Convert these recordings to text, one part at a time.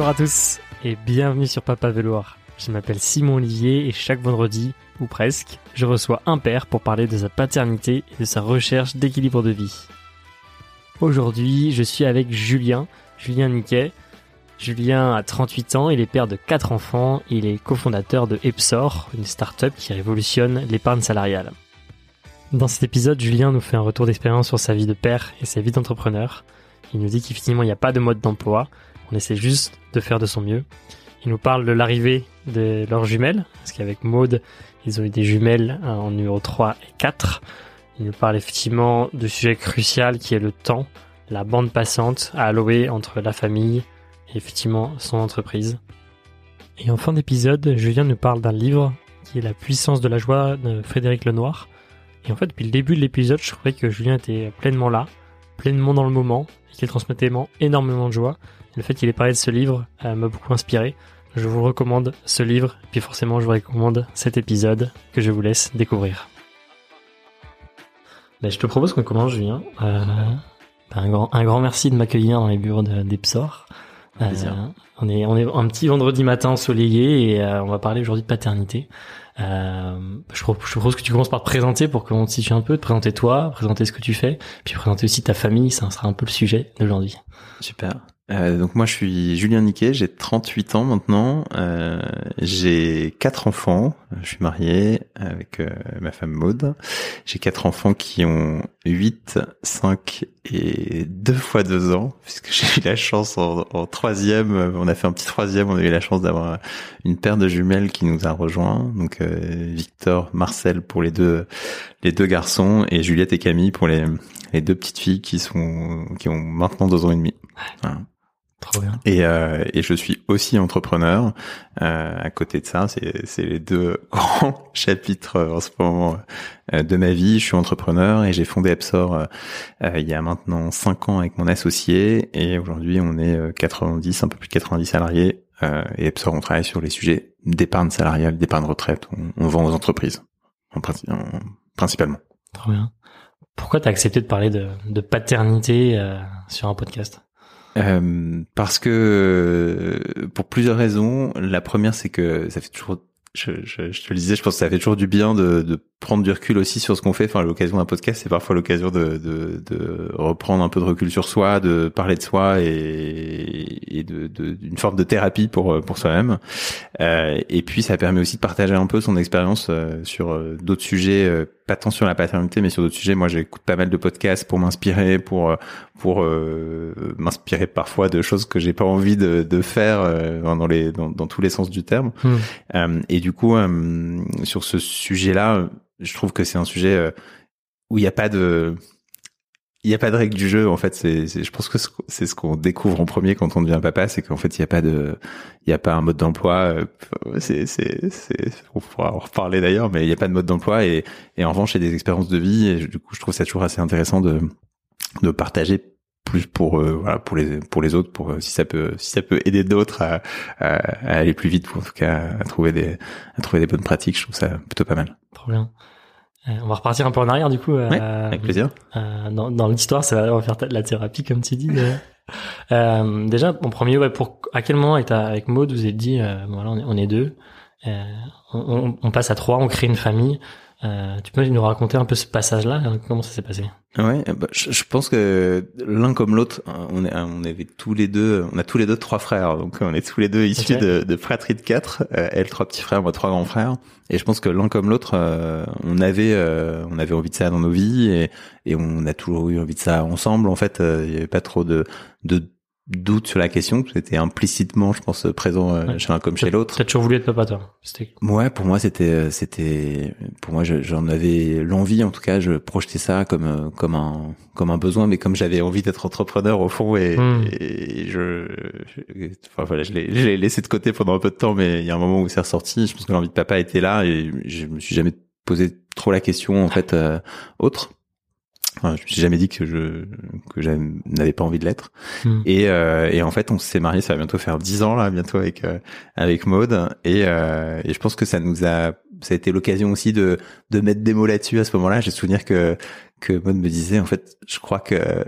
Bonjour à tous et bienvenue sur Papa Véloire. Je m'appelle Simon Olivier et chaque vendredi, ou presque, je reçois un père pour parler de sa paternité et de sa recherche d'équilibre de vie. Aujourd'hui, je suis avec Julien, Julien Niquet. Julien a 38 ans, il est père de 4 enfants, il est cofondateur de Epsor, une start-up qui révolutionne l'épargne salariale. Dans cet épisode, Julien nous fait un retour d'expérience sur sa vie de père et sa vie d'entrepreneur. Il nous dit qu'effectivement il n'y a pas de mode d'emploi, on essaie juste de faire de son mieux. Il nous parle de l'arrivée de leurs jumelles, parce qu'avec Maude, ils ont eu des jumelles en numéro 3 et 4. Il nous parle effectivement du sujet crucial qui est le temps, la bande passante à allouer entre la famille et effectivement son entreprise. Et en fin d'épisode, Julien nous parle d'un livre qui est La puissance de la joie de Frédéric Lenoir. Et en fait, depuis le début de l'épisode, je trouvais que Julien était pleinement là, pleinement dans le moment, et qu'il transmettait énormément de joie. Le fait qu'il ait parlé de ce livre euh, m'a beaucoup inspiré. Je vous recommande ce livre, puis forcément je vous recommande cet épisode que je vous laisse découvrir. Ben, je te propose qu'on commence, Julien. Euh, un, grand, un grand merci de m'accueillir dans les bureaux d'Epsor. Euh, on est on est un petit vendredi matin ensoleillé et euh, on va parler aujourd'hui de paternité. Euh, je, propose que tu commences par te présenter pour qu'on te situe un peu, te présenter toi, présenter ce que tu fais, puis présenter aussi ta famille, ça sera un peu le sujet d'aujourd'hui. Super. Euh, donc moi je suis Julien Niquet, j'ai 38 ans maintenant, euh, j'ai quatre enfants, je suis marié avec euh, ma femme Maude, j'ai quatre enfants qui ont 8, 5 et 2 fois 2 ans, puisque j'ai eu la chance en, troisième, on a fait un petit troisième, on a eu la chance d'avoir une paire de jumelles qui nous a rejoint, donc euh, Victor, Marcel pour les deux les deux garçons et Juliette et Camille pour les les deux petites filles qui sont qui ont maintenant deux ans et demi. Voilà. Trop bien. Et, euh, et je suis aussi entrepreneur. Euh, à côté de ça, c'est les deux grands chapitres euh, en ce moment euh, de ma vie. Je suis entrepreneur et j'ai fondé Epsor euh, il y a maintenant cinq ans avec mon associé. Et aujourd'hui, on est 90, un peu plus de 90 salariés. et Epsor, on travaille sur les sujets d'épargne salariale, d'épargne retraite. On, on, vend aux entreprises, en, principalement. Trop bien. Pourquoi tu as accepté de parler de, de paternité sur un podcast? Euh, parce que pour plusieurs raisons. La première, c'est que ça fait toujours je, te le disais, je pense que ça fait toujours du bien de, prendre du recul aussi sur ce qu'on fait. Enfin, l'occasion d'un podcast, c'est parfois l'occasion de, reprendre un peu de recul sur soi, de parler de soi et, d'une forme de thérapie pour soi-même. Euh, et puis, ça permet aussi de partager un peu son expérience euh, sur euh, d'autres sujets, euh, pas tant sur la paternité, mais sur d'autres sujets. Moi, j'écoute pas mal de podcasts pour m'inspirer, pour pour m'inspirer parfois de choses que j'ai pas envie de, de faire dans les dans, dans, tous les sens du terme. Hmm. et du coup, sur ce sujet-là je trouve que c'est un sujet euh, où il n'y a pas de il n'y a pas de règle du jeu en fait c'est je pense que c'est ce qu'on découvre en premier quand on devient papa c'est qu'en fait il n'y a pas de il y a pas un mode d'emploi euh, c'est c'est c'est on pourra en reparler d'ailleurs mais il n'y a pas de mode d'emploi et en revanche il y a des expériences de vie et du coup je trouve ça toujours assez intéressant de de partager plus pour euh, voilà pour les pour les autres pour si ça peut si ça peut aider d'autres à, aller plus vite ou en tout cas à trouver des à trouver des bonnes pratiques je trouve ça plutôt pas mal. Trop bien. euh, on va repartir un peu en arrière du coup. Euh, avec plaisir. Euh, dans, dans l'histoire, ça va, on va faire la thérapie comme tu dis. euh, déjà, en premier, ouais, pour à quel moment avec Maud vous êtes dit, voilà, on est, on est deux, on, on, passe à trois, on crée une famille. Tu peux nous raconter un peu ce passage-là Comment ça s'est passé Ouais, bah, je, pense que l'un comme l'autre, on, est, on avait tous les deux, on a tous les deux trois frères, donc on est tous les deux issus de, de fratrie de quatre. Euh, elle trois petits frères, moi trois grands frères. Et je pense que l'un comme l'autre, euh, on avait, euh, on avait envie de ça dans nos vies et, et on a toujours eu envie de ça ensemble. En fait, il y avait pas trop de, de doute sur la question. C'était implicitement, je pense, présent euh, chez l'un comme chez l'autre. T'as toujours voulu être papa, toi Ouais, pour moi, c'était, euh, c'était, pour moi, j'en avais l'envie. En tout cas, je projetais ça comme, euh, comme un, comme un besoin, mais comme j'avais envie d'être entrepreneur au fond, et, hmm. et je, enfin voilà, je l'ai laissé de côté pendant un peu de temps, mais il y a un moment où c'est ressorti. Je pense que l'envie de papa était là, et je me suis jamais posé trop la question en fait autre. Enfin, je me suis jamais dit que je que je n'avais pas envie de l'être. Hmm. Et, euh, et en fait, on s'est marié, ça va bientôt faire dix ans là, bientôt avec euh, avec Maude. Et, euh, et je pense que ça nous a, ça a été l'occasion aussi de de mettre des mots là-dessus à ce moment-là. J'ai souvenir que que Maude me disait, en fait, je crois que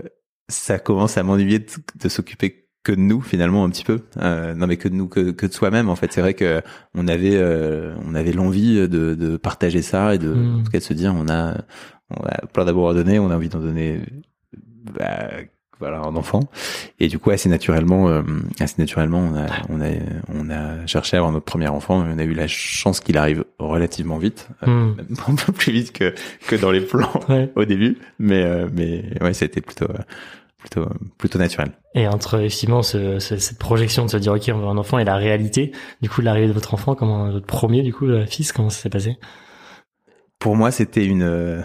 ça commence à m'ennuyer de, de s'occuper que de nous finalement un petit peu euh, non mais que de nous que, que de soi-même en fait c'est vrai que on avait euh, on avait l'envie de, de partager ça et de Mm. en tout cas de se dire on a on a plein d'amour à donner on a envie d'en donner bah, voilà un enfant. Et du coup assez naturellement euh, assez naturellement on a on a on a cherché à avoir notre premier enfant et on a eu la chance qu'il arrive relativement vite. Euh, Hmm. un peu plus vite que que dans les plans Ouais. au début. Mais euh, mais ouais ça a été plutôt euh, plutôt plutôt naturel. Et entre effectivement ce, ce- cette projection de se dire ok on veut un enfant et la réalité, du coup l'arrivée de votre enfant, comment votre premier du coup euh, fils, comment ça s'est passé? Pour moi, c'était une, euh,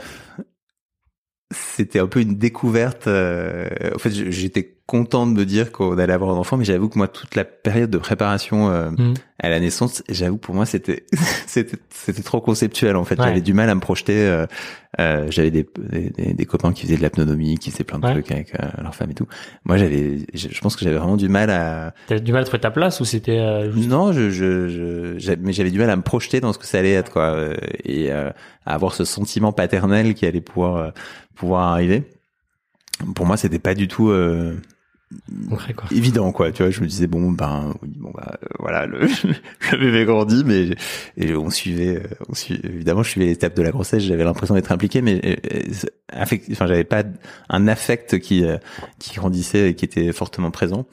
c'était un peu une découverte. euh, en fait, j'étais content de me dire qu'on allait avoir un enfant, mais j'avoue que moi, toute la période de préparation euh, Hmm. à la naissance, j'avoue pour moi, c'était, c'était, c'était trop conceptuel. En fait, Ouais. j'avais du mal à me projeter. euh, euh, j'avais des, des, des- copains qui faisaient de l'apnonomie, qui faisaient plein de Ouais. trucs avec euh, leur femme et tout. Moi, j'avais, je pense que j'avais vraiment du mal à, T'as du mal à trouver ta place ou c'était euh, juste... non, je, je, je, mais j'avais du mal à me projeter dans ce que ça allait être, quoi, euh, et euh, à avoir ce sentiment paternel qui allait pouvoir euh, pouvoir arriver. Pour moi, c'était pas du tout euh, concret quoi évident, quoi. Tu vois, je me disais bon, ben, oui, bon, bah, euh, voilà, le, le bébé grandit, mais et on suivait, euh, on suivait, évidemment, je suivais l'étape de la grossesse. J'avais l'impression d'être impliqué, mais euh, affect, enfin, j'avais pas un affect qui qui grandissait et qui était fortement présent.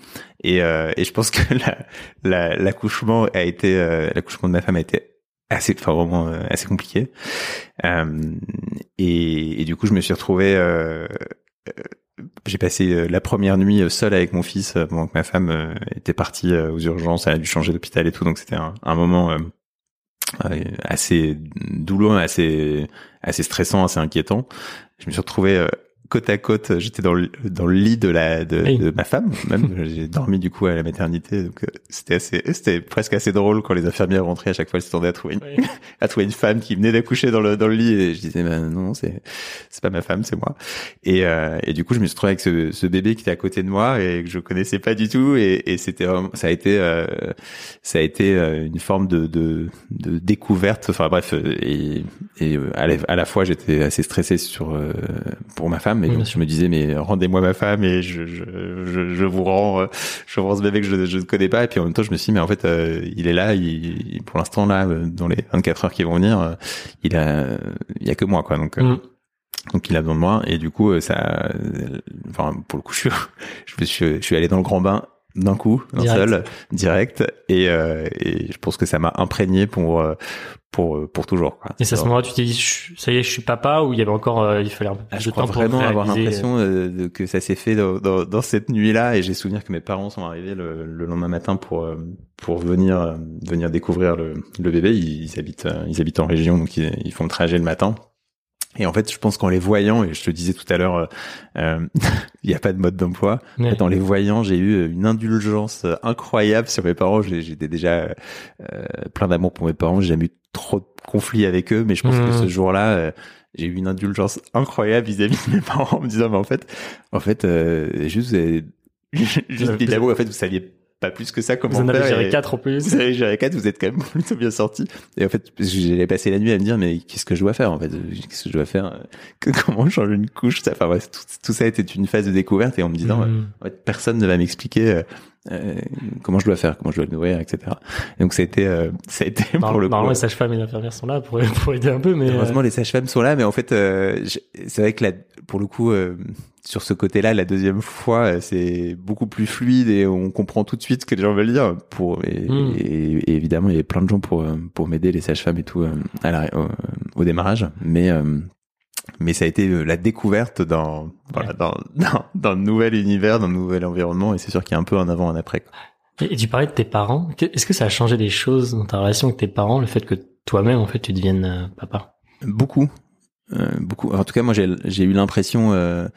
Et, euh, et je pense que la- la- l'accouchement a été, euh, l'accouchement de ma femme a été assez, enfin vraiment euh, assez compliqué. Et, et du coup, je me suis retrouvé. J'ai passé euh, la première nuit euh, seul avec mon fils euh, pendant que ma femme était partie aux urgences, elle a dû changer d'hôpital et tout, donc c'était un, moment assez douloureux, assez assez stressant, assez inquiétant. Je me suis retrouvé côte à côte, j'étais dans le, dans le lit de la de, Oui. de ma femme, même j'ai dormi du coup à la maternité, donc euh, c'était assez c'était presque assez drôle quand les infirmières rentraient à chaque fois elles s'attendaient à trouver une, à trouver une femme qui venait d'accoucher dans le dans le lit et je disais bah, non c'est c'est pas ma femme c'est moi. Et euh, et du coup je me suis retrouvé avec ce, ce bébé qui était à côté de moi et que je connaissais pas du tout et, et c'était ça a été euh, ça a été euh, une forme de de, de découverte. Enfin bref euh, et et à la, à la fois j'étais assez stressé sur pour ma femme et Oui, donc sûr. je me disais mais rendez-moi ma femme et je je je, je vous rends euh, je vous rends ce bébé que je je ne connais pas. Et puis en même temps je me suis dit mais en fait euh, il est là il, pour l'instant là euh, dans les 24 heures qui vont venir il a il y a que moi quoi. Donc Hmm. donc il a besoin de moi. Et du coup ça enfin pour le coup je suis je suis je suis allé dans le grand bain d'un coup d'un seul direct. Et euh, et je pense que ça m'a imprégné pour pour euh, pour toujours quoi. Et c'est à ce moment-là tu t'es dit ça y est je suis papa ou il y avait encore euh, il fallait un peu plus ah, je de crois temps pour vraiment avoir réaliser, l'impression euh, de- que ça s'est fait dans, dans, dans cette nuit-là et j'ai souvenir que mes parents sont arrivés le, le lendemain matin pour pour venir euh, venir découvrir le, le bébé. Ils, ils habitent ils habitent en région donc ils, ils font le trajet le matin. Et en fait, je pense qu'en les voyant, et je te disais tout à l'heure, euh, il n'y a pas de mode d'emploi. En fait, en les voyant, j'ai eu une indulgence incroyable sur mes parents. J'étais déjà euh, plein d'amour pour mes parents. J'ai jamais eu trop de conflits avec eux, mais je pense que ce jour-là, euh, j'ai eu une indulgence incroyable vis-à-vis de mes parents en me disant, mais en fait, en fait, euh, juste, avez juste avez- mis de l'amour. En fait, vous saviez pas plus que ça comment vous en avez géré quatre en plus vous avez géré quatre, vous êtes quand même plutôt bien sorti. Et en fait, j'ai passé la nuit à me dire, mais qu'est-ce que je dois faire en fait? Qu'est-ce que je dois faire que, Comment changer une couche? Ça, Enfin bref, tout, tout ça était une phase de découverte et en me disant, Hmm. en fait, personne ne va m'expliquer euh, comment je dois faire, comment je dois le nourrir, etc. Et donc ça a été, euh, ça a été pour le coup. Normalement, euh, les sages-femmes et les infirmières sont là pour, pour aider un peu, mais Heureusement, euh, les sages-femmes sont là, mais en fait, euh, c'est vrai que là, pour le coup, euh, sur ce côté-là, la deuxième fois, c'est beaucoup plus fluide et on comprend tout de suite ce que les gens veulent dire. Pour et, Mm. et- et évidemment, il y avait plein de gens pour pour m'aider, les sages-femmes et tout, euh, à la- au, au démarrage. Mais euh, mais ça a été euh, la découverte dans voilà Ouais. dans, dans dans nouvel univers, dans un nouvel environnement. Et c'est sûr qu'il y a un peu un avant, un après. quoi. Et, et tu parlais de tes parents. Est-ce que ça a changé des choses dans ta relation avec tes parents, le fait que toi-même, en fait, tu deviennes euh, papa? Beaucoup, Euh, beaucoup. En tout cas, moi, j'ai j'ai eu l'impression, euh,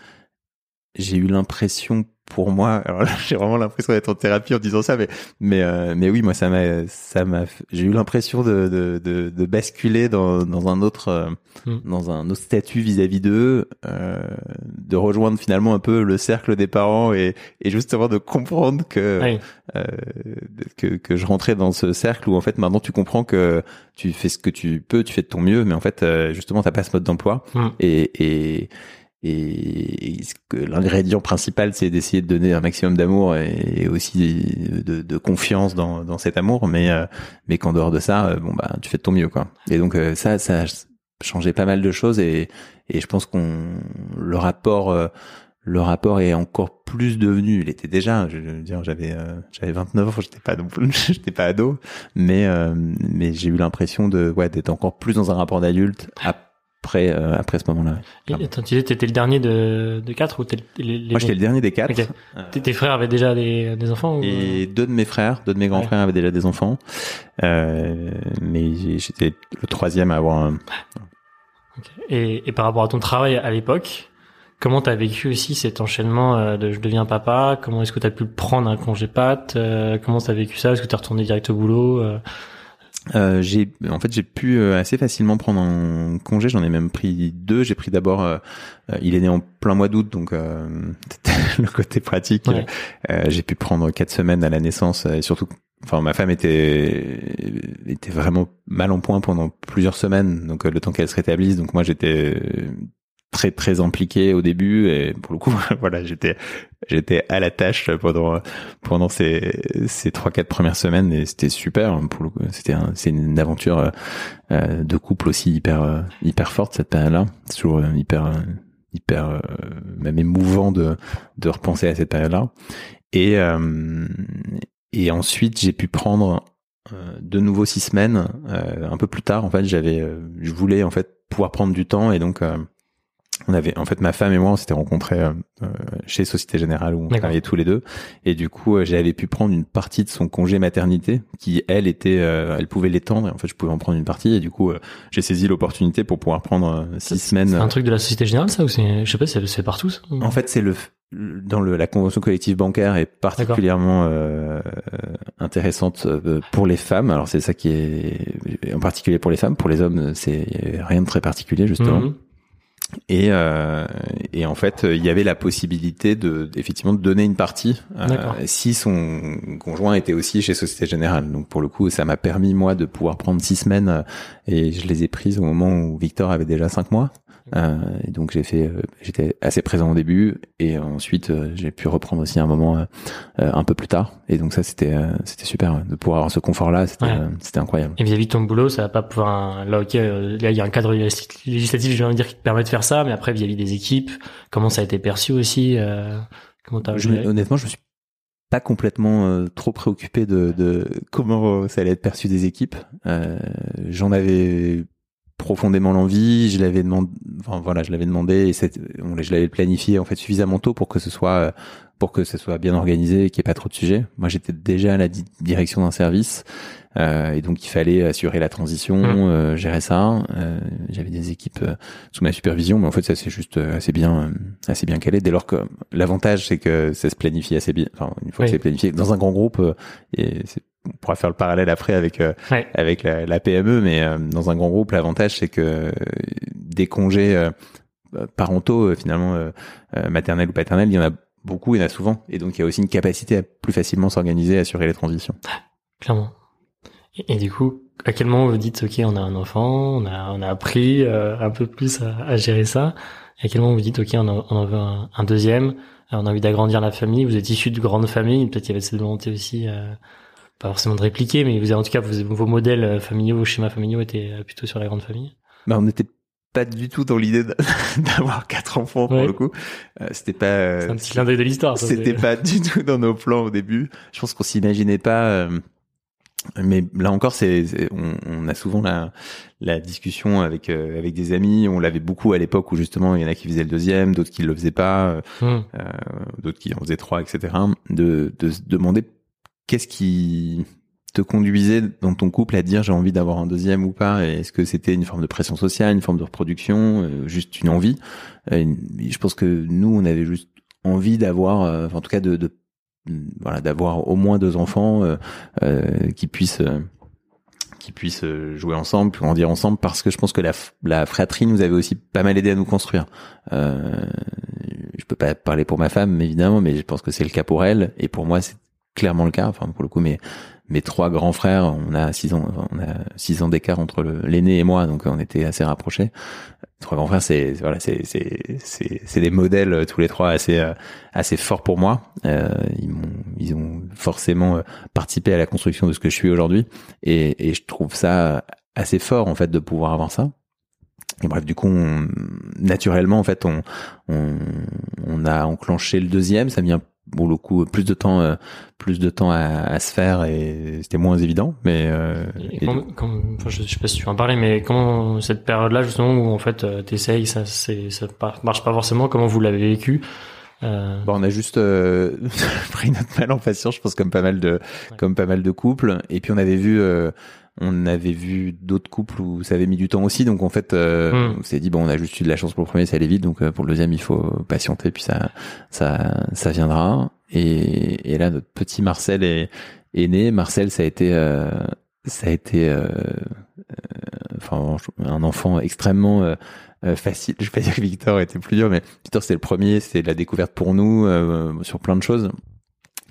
j'ai eu l'impression pour moi. Alors là, j'ai vraiment l'impression d'être en thérapie en disant ça, mais mais euh, mais oui, moi, ça m'a ça m'a. J'ai eu l'impression de, de de de basculer dans dans un autre euh, Mm. dans un autre statut vis-à-vis d'eux, euh, de rejoindre finalement un peu le cercle des parents et et justement de comprendre que Ouais. euh, que, que je rentrais dans ce cercle où en fait maintenant tu comprends que tu fais ce que tu peux, tu fais de ton mieux, mais en fait euh, justement t'as pas ce mode d'emploi Mm. et, et et, l'ingrédient principal c'est d'essayer de donner un maximum d'amour et, aussi de, de, confiance dans, dans cet amour. Mais euh, mais qu'en dehors de ça bon bah tu fais de ton mieux quoi. Et donc ça ça a changé pas mal de choses et et je pense qu'on le rapport le rapport est encore plus devenu. Il était déjà, je veux dire, j'avais euh, j'avais 29 ans, j'étais pas j'étais pas ado, mais euh, mais j'ai eu l'impression de ouais d'être encore plus dans un rapport d'adulte après euh, après ce moment-là. Attends, tu étais le dernier de de quatre ou t'es les, Moi j'étais le dernier des quatre. Tes frères avaient déjà des des enfants Et deux de mes frères, deux de mes grands frères avaient déjà des enfants, mais j'étais le troisième à avoir un. Et, et par rapport à ton travail à l'époque, Comment t'as vécu aussi cet enchaînement euh, de je deviens papa? Comment est-ce que t'as pu prendre un congé pâte? Euh, Comment t'as vécu ça? Est-ce que t'es retourné direct au boulot? Euh? euh, j'ai en fait j'ai pu assez facilement prendre un congé. J'en ai même pris deux. J'ai pris d'abord il est né en plein mois d'août donc le côté pratique. J'ai pu prendre quatre semaines à la naissance et surtout enfin ma femme était était vraiment mal en point pendant plusieurs semaines. Donc le temps qu'elle se rétablisse donc moi j'étais très très impliqué au début et pour le coup voilà j'étais j'étais à la tâche pendant pendant ces ces trois quatre premières semaines et c'était super. Pour le c'était c'est une aventure euh, de couple aussi hyper euh, hyper forte cette période là toujours euh, hyper hyper même émouvant de de repenser à cette période là et et ensuite j'ai pu prendre de nouveau six semaines un peu plus tard. En fait j'avais je voulais en fait pouvoir prendre du temps et donc on avait en fait ma femme et moi on s'était rencontrés euh, euh, chez Société Générale où on travaillait tous les deux et du coup euh, j'avais pu prendre une partie de son congé maternité qui elle était elle pouvait l'étendre et en fait je pouvais en prendre une partie et du coup j'ai saisi l'opportunité pour pouvoir prendre six semaines. C'est un truc de la Société Générale ça ou c'est je sais pas c'est partout ça En fait c'est le dans le, la convention collective bancaire est particulièrement euh, intéressante pour les femmes. Alors c'est ça qui est en particulier pour les femmes. Pour les hommes, c'est rien de très particulier justement. Mhm. Et, euh, et en fait, il y avait la possibilité de effectivement de donner une partie euh, si son conjoint était aussi chez Société Générale. Donc pour le coup, ça m'a permis moi de pouvoir prendre six semaines euh, et je les ai prises au moment où Victor avait déjà cinq mois. Euh, et donc j'ai fait, euh, j'étais assez présent au début et ensuite euh, j'ai pu reprendre aussi un moment un peu plus tard. Et donc ça c'était c'était super de pouvoir avoir ce confort là, c'était c'était incroyable. Et vis-à-vis de ton boulot, ça va pas pouvoir là ok, là il y a un cadre législatif, je viens de dire qui te permet de faire ça, mais après vis-à-vis des équipes, comment ça a été perçu aussi Comment t'as Honnêtement, je me suis pas complètement trop préoccupé de, de, comment ça allait être perçu des équipes. Euh, J'en avais profondément l'envie. Je l'avais demandé, enfin voilà, je l'avais demandé et je l'avais planifié en fait suffisamment tôt pour que ce soit pour que ce soit bien organisé et qu'il n'y ait pas trop de sujets. Moi, j'étais déjà à la direction d'un service euh, et donc il fallait assurer la transition, mmh. euh, gérer ça. Euh, J'avais des équipes euh, sous ma supervision, mais en fait ça c'est juste euh, assez bien, assez bien calé. Dès lors que l'avantage c'est que ça se planifie assez bien. Enfin, une fois que c'est planifié dans un grand groupe, et c'est on pourra faire le parallèle après avec euh, avec la, la, PME, mais euh, dans un grand groupe, l'avantage c'est que des congés euh, parentaux finalement maternels ou paternels, il y en a beaucoup, il y en a souvent, et donc il y a aussi une capacité à plus facilement s'organiser, assurer les transitions. Clairement. Et, du coup, à quel moment vous dites ok, on a un enfant, on a on a appris un peu plus à, à, gérer ça. Et à quel moment vous dites ok, on, en veut un, un deuxième, on a envie d'agrandir la famille. Vous êtes issu de grandes familles, peut-être qu'il y avait cette volonté aussi pas forcément de répliquer, mais vous, en tout cas, vos modèles euh, familiaux, vos schémas familiaux étaient euh, plutôt sur la grande famille. Bah, on n'était pas du tout dans l'idée d'avoir quatre enfants pour le coup. Euh, c'était pas. C'est un petit clin d'œil de l'histoire. C'était pas du tout dans nos plans au début. Je pense qu'on s'imaginait pas. mais là encore, c'est on, on, a souvent la, la discussion avec avec des amis. On l'avait beaucoup à l'époque où justement il y en a qui faisaient le deuxième, d'autres qui le faisaient pas, hum. d'autres qui en faisaient trois, etc. De de se demander qu'est-ce qui te conduisait dans ton couple à dire j'ai envie d'avoir un deuxième ou pas? Est-ce que c'était une forme de pression sociale, une forme de reproduction, euh, juste une envie? Je pense que nous, on avait juste envie d'avoir, euh, en tout cas de, de voilà, d'avoir au moins deux enfants euh, qui puissent qui puissent jouer ensemble, grandir ensemble, parce que je pense que la, la fratrie nous avait aussi pas mal aidé à nous construire. Euh, je peux pas parler pour ma femme, évidemment, mais je pense que c'est le cas pour elle, et pour moi, clairement le cas. Enfin, pour le coup, mes mes trois grands frères, on a six ans, on a six ans d'écart entre l'aîné et moi, donc on était assez rapprochés. trois grands frères, c'est voilà, c'est c'est c'est c'est des modèles euh, tous les trois assez euh, assez forts pour moi. Euh, ils m'ont ils ont forcément participé à la construction de ce que je suis aujourd'hui, et et je trouve ça assez fort en fait de pouvoir avoir ça. Et bref, du coup, naturellement, en fait, on, on, on a enclenché le deuxième. Ça vient bon le coup plus de temps euh, plus de temps à, à, se faire et c'était moins évident mais euh, et je, sais pas si tu vas en parler mais comment cette période là justement où en fait euh, t'essayes ça c'est ça marche pas forcément comment vous l'avez vécu euh... Bon, on a juste euh, pris notre mal en patience, je pense comme pas mal de comme pas mal de couples. Et puis on avait vu euh, on avait vu d'autres couples où ça avait mis du temps aussi, donc en fait, euh, hmm. on s'est dit bon, on a juste eu de la chance pour le premier, ça allait vite, donc euh, pour le deuxième, il faut patienter, puis ça, ça, ça viendra. Et, et là, notre petit Marcel est, est né. Marcel, ça a été, euh, ça a été, euh, enfin, un enfant extrêmement facile. Je vais pas dire que Victor était plus dur, mais Victor c'était le premier, c'était la découverte pour nous sur plein de choses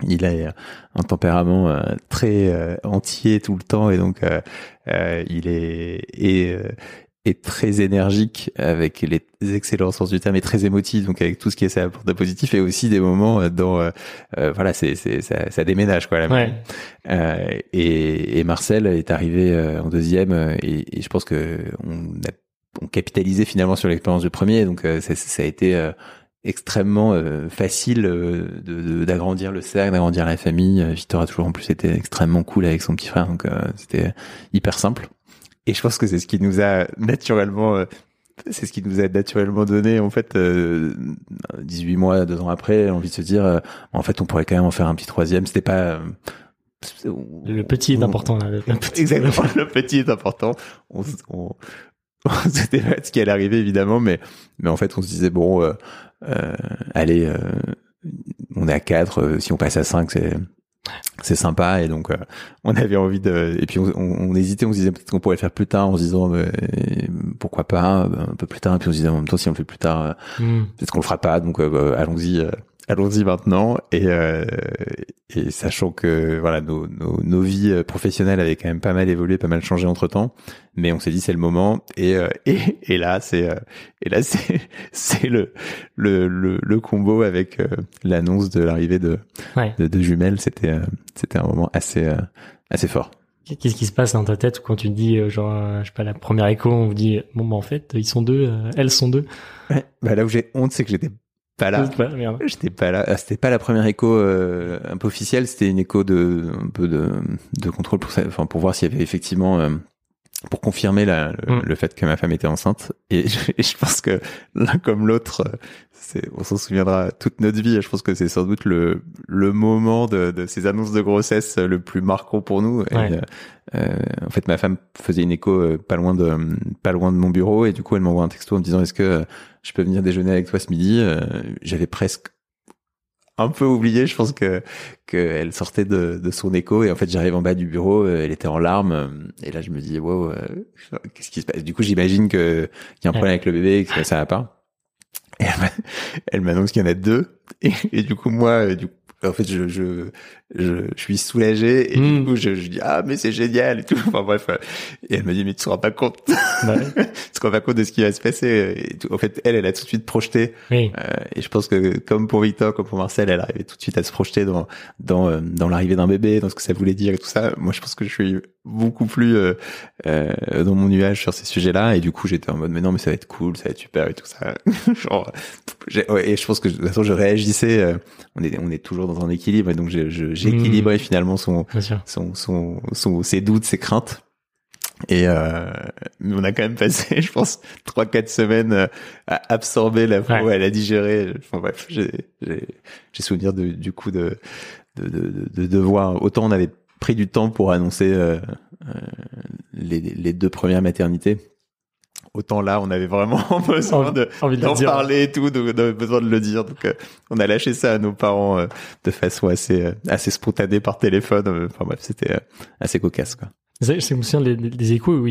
il a un tempérament euh, très euh, entier tout le temps et donc euh, il est et, est très énergique avec les excellents sens du terme et très émotif donc avec tout ce qui est ça de positif et aussi des moments dans voilà c'est c'est ça, ça, déménage quoi ouais. et, et Marcel est arrivé en deuxième et, et, je pense que on a on capitalisé finalement sur l'expérience du premier donc ça, ça a été extrêmement euh, facile euh, d'agrandir le cercle, d'agrandir la famille. Euh, Victor a toujours en plus été extrêmement cool avec son petit frère, donc c'était hyper simple. Et je pense que c'est ce qui nous a naturellement, c'est ce qui nous a naturellement donné en fait 18 mois, deux ans après, envie de se dire, en fait, on pourrait quand même en faire un petit troisième. C'était pas le petit est important. Là, le petit. Exactement, le petit est important. On, on, c'était pas ce qui allait arriver évidemment, mais mais en fait on se disait bon, euh, euh, allez, euh, on est à 4, euh, si on passe à 5, c'est c'est sympa. Et donc on avait envie de et puis on, on, hésitait on se disait peut-être qu'on pourrait le faire plus tard en se disant mais, pourquoi pas un peu plus tard. Et puis on se disait en même temps si on le fait plus tard hmm. peut-être qu'on le fera pas. Donc allons-y allons-y maintenant et, euh, et sachant que voilà nos, nos, nos, vies professionnelles avaient quand même pas mal évolué, pas mal changé entre temps, mais on s'est dit c'est le moment et euh, et, et là c'est euh, et là c'est c'est le, le le le combo avec euh, l'annonce de l'arrivée de, de, de jumelles, c'était c'était un moment assez assez fort. Qu'est-ce qui se passe dans ta tête quand tu dis genre je sais pas la première écho on vous dit bon bah en fait ils sont deux elles sont deux? Ouais, bah là où j'ai honte c'est que j'étais pas là. J'étais pas là. Ah, c'était pas la première écho euh, un peu officielle. C'était une écho de un peu de, de contrôle pour enfin pour voir s'il y avait effectivement euh, pour confirmer la, mm. le, fait que ma femme était enceinte. Et je, je pense que l'un comme l'autre, on s'en souviendra toute notre vie. Je pense que c'est sans doute le, le moment de, de, ces annonces de grossesse le plus marquant pour nous. Euh, euh, en fait, ma femme faisait une écho euh, pas loin de pas loin de mon bureau et du coup, elle m'envoie un texto en me disant est-ce que je peux venir déjeuner avec toi ce midi J'avais presque un peu oublié. Je pense que qu'elle sortait de, de son écho et en fait j'arrive en bas du bureau, elle était en larmes et là je me dis wow, qu'est-ce qui se passe? Du coup j'imagine que qu'il y a un problème avec le bébé, que ça va pas. Et elle m'annonce qu'il y en a deux. Et, et, du coup, moi, du coup, en fait, je, je, je, je suis soulagé et du hmm. coup, je, je dis ah mais c'est génial et tout. Enfin bref, et elle me dit mais tu te rends pas compte, bah tu te rends pas compte de ce qui va se passer. Et tout. En fait, elle, elle a tout de suite projeté. Oui. Euh, et je pense que comme pour Victor, comme pour Marcel, elle arrivait tout de suite à se projeter dans dans euh, dans l'arrivée d'un bébé, dans ce que ça voulait dire et tout ça. Moi, je pense que je suis beaucoup plus euh, euh, dans mon nuage sur ces sujets-là et du coup j'étais en mode mais non mais ça va être cool ça va être super et tout ça genre ouais, et je pense que de toute façon je réagissais euh, on est on est toujours dans un équilibre et donc j'équilibrais mmh. finalement son, son, son son ses doutes ses craintes et euh, on a quand même passé, je pense, trois quatre semaines à absorber la ouais. à la digérer. Enfin bref, j'ai j'ai souvenir de, du coup de de, de de de voir autant on avait pris du temps pour annoncer euh, euh, les, les, deux premières maternités. Autant là, on avait vraiment besoin de d'en parler et tout, donc on avait besoin de le dire. Donc, euh, on a lâché ça à nos parents de façon assez assez spontanée par téléphone. Enfin bref, c'était assez cocasse quoi. Je me souviens des, des échos où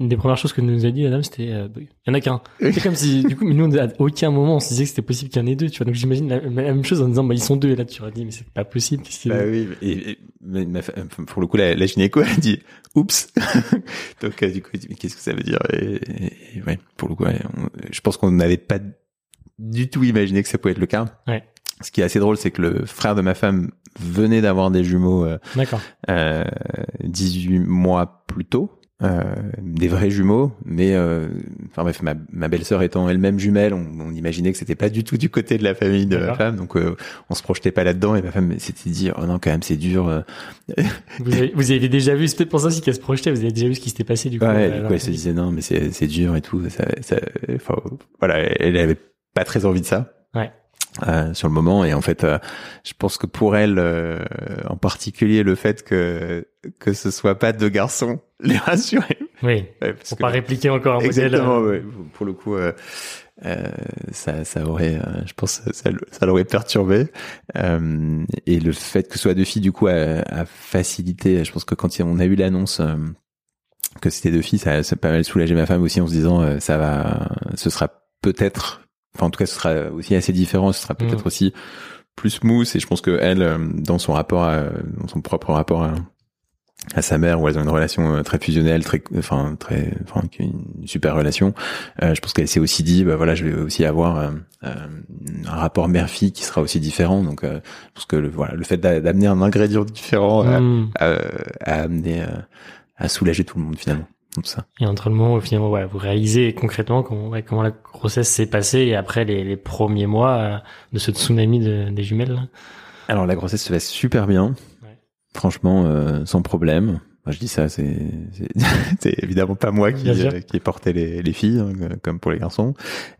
une des premières choses que nous a dit Adam, c'était euh, bah, il y en a qu'un. C'est comme si du coup, mais nous à aucun moment on se disait que c'était possible qu'il y en ait deux. Tu vois, donc j'imagine la, la même chose en disant bah ils sont deux et là tu aurais dit mais c'est pas possible. Qu'est-ce qu'il y a Bah oui, et, et- mais pour le coup, la, la gynéco a dit oups. Donc euh, du coup, elle dit, mais qu'est-ce que ça veut dire? Et, et- et ouais, pour le coup, ouais, on- je pense qu'on n'avait pas du tout imaginé que ça pouvait être le cas. Ouais. Ce qui est assez drôle, c'est que le frère de ma femme venait d'avoir des jumeaux euh, D'accord. euh, 18 mois plus tôt. Euh, des vrais jumeaux, mais euh, enfin bref, ma, ma belle-sœur étant elle-même jumelle, on, on imaginait que c'était pas du tout du côté de la famille de ma femme, donc euh, on se projetait pas là-dedans. Et ma femme s'était dit, oh non, quand même, c'est dur. euh. Vous avez, vous avez déjà vu, c'est peut-être pour ça aussi qu'elle se projetait. Vous avez déjà vu ce qui s'était passé du coup. Ouais, euh, du coup, elle se disait non, mais c'est c'est dur et tout. Ça, ça, enfin, voilà, elle avait pas très envie de ça. Ouais. Euh, sur le moment et en fait euh, je pense que pour elle euh, en particulier le fait que que ce soit pas deux garçons les rassurait Oui. Ouais, parce Pour que- pas répliquer encore un modèle. Exactement, euh, ouais. Pour le coup, euh, euh, ça, ça aurait, je pense, ça, ça l'aurait perturbé. Euh, et le fait que ce soit deux filles, du coup, a, a facilité. Je pense que quand on a eu l'annonce que c'était deux filles, ça, ça a pas mal soulagé ma femme aussi en se disant, ça va, ce sera peut-être, enfin en tout cas, ce sera aussi assez différent. Ce sera peut-être Mm. aussi plus smooth. Et je pense que elle, euh, dans son rapport, à, dans son propre rapport à à sa mère où elles ont une relation euh, très fusionnelle très enfin très enfin une super relation euh, je pense qu'elle s'est aussi dit bah voilà je vais aussi avoir euh, euh, un rapport mère-fille qui sera aussi différent donc euh, pense que le, voilà le fait d'a- d'amener un ingrédient différent a, a, a amené euh, à soulager tout le monde finalement ça Et entre le moment où finalement ouais, vous réalisez concrètement comment, ouais, comment la grossesse s'est passée et après les, les premiers mois euh, de ce tsunami de- des jumelles. là. alors la grossesse se passe super bien Ouais. franchement euh, sans problème Moi, je dis ça, c'est évidemment pas moi qui, euh, qui ai porté les, les filles, hein, comme pour les garçons.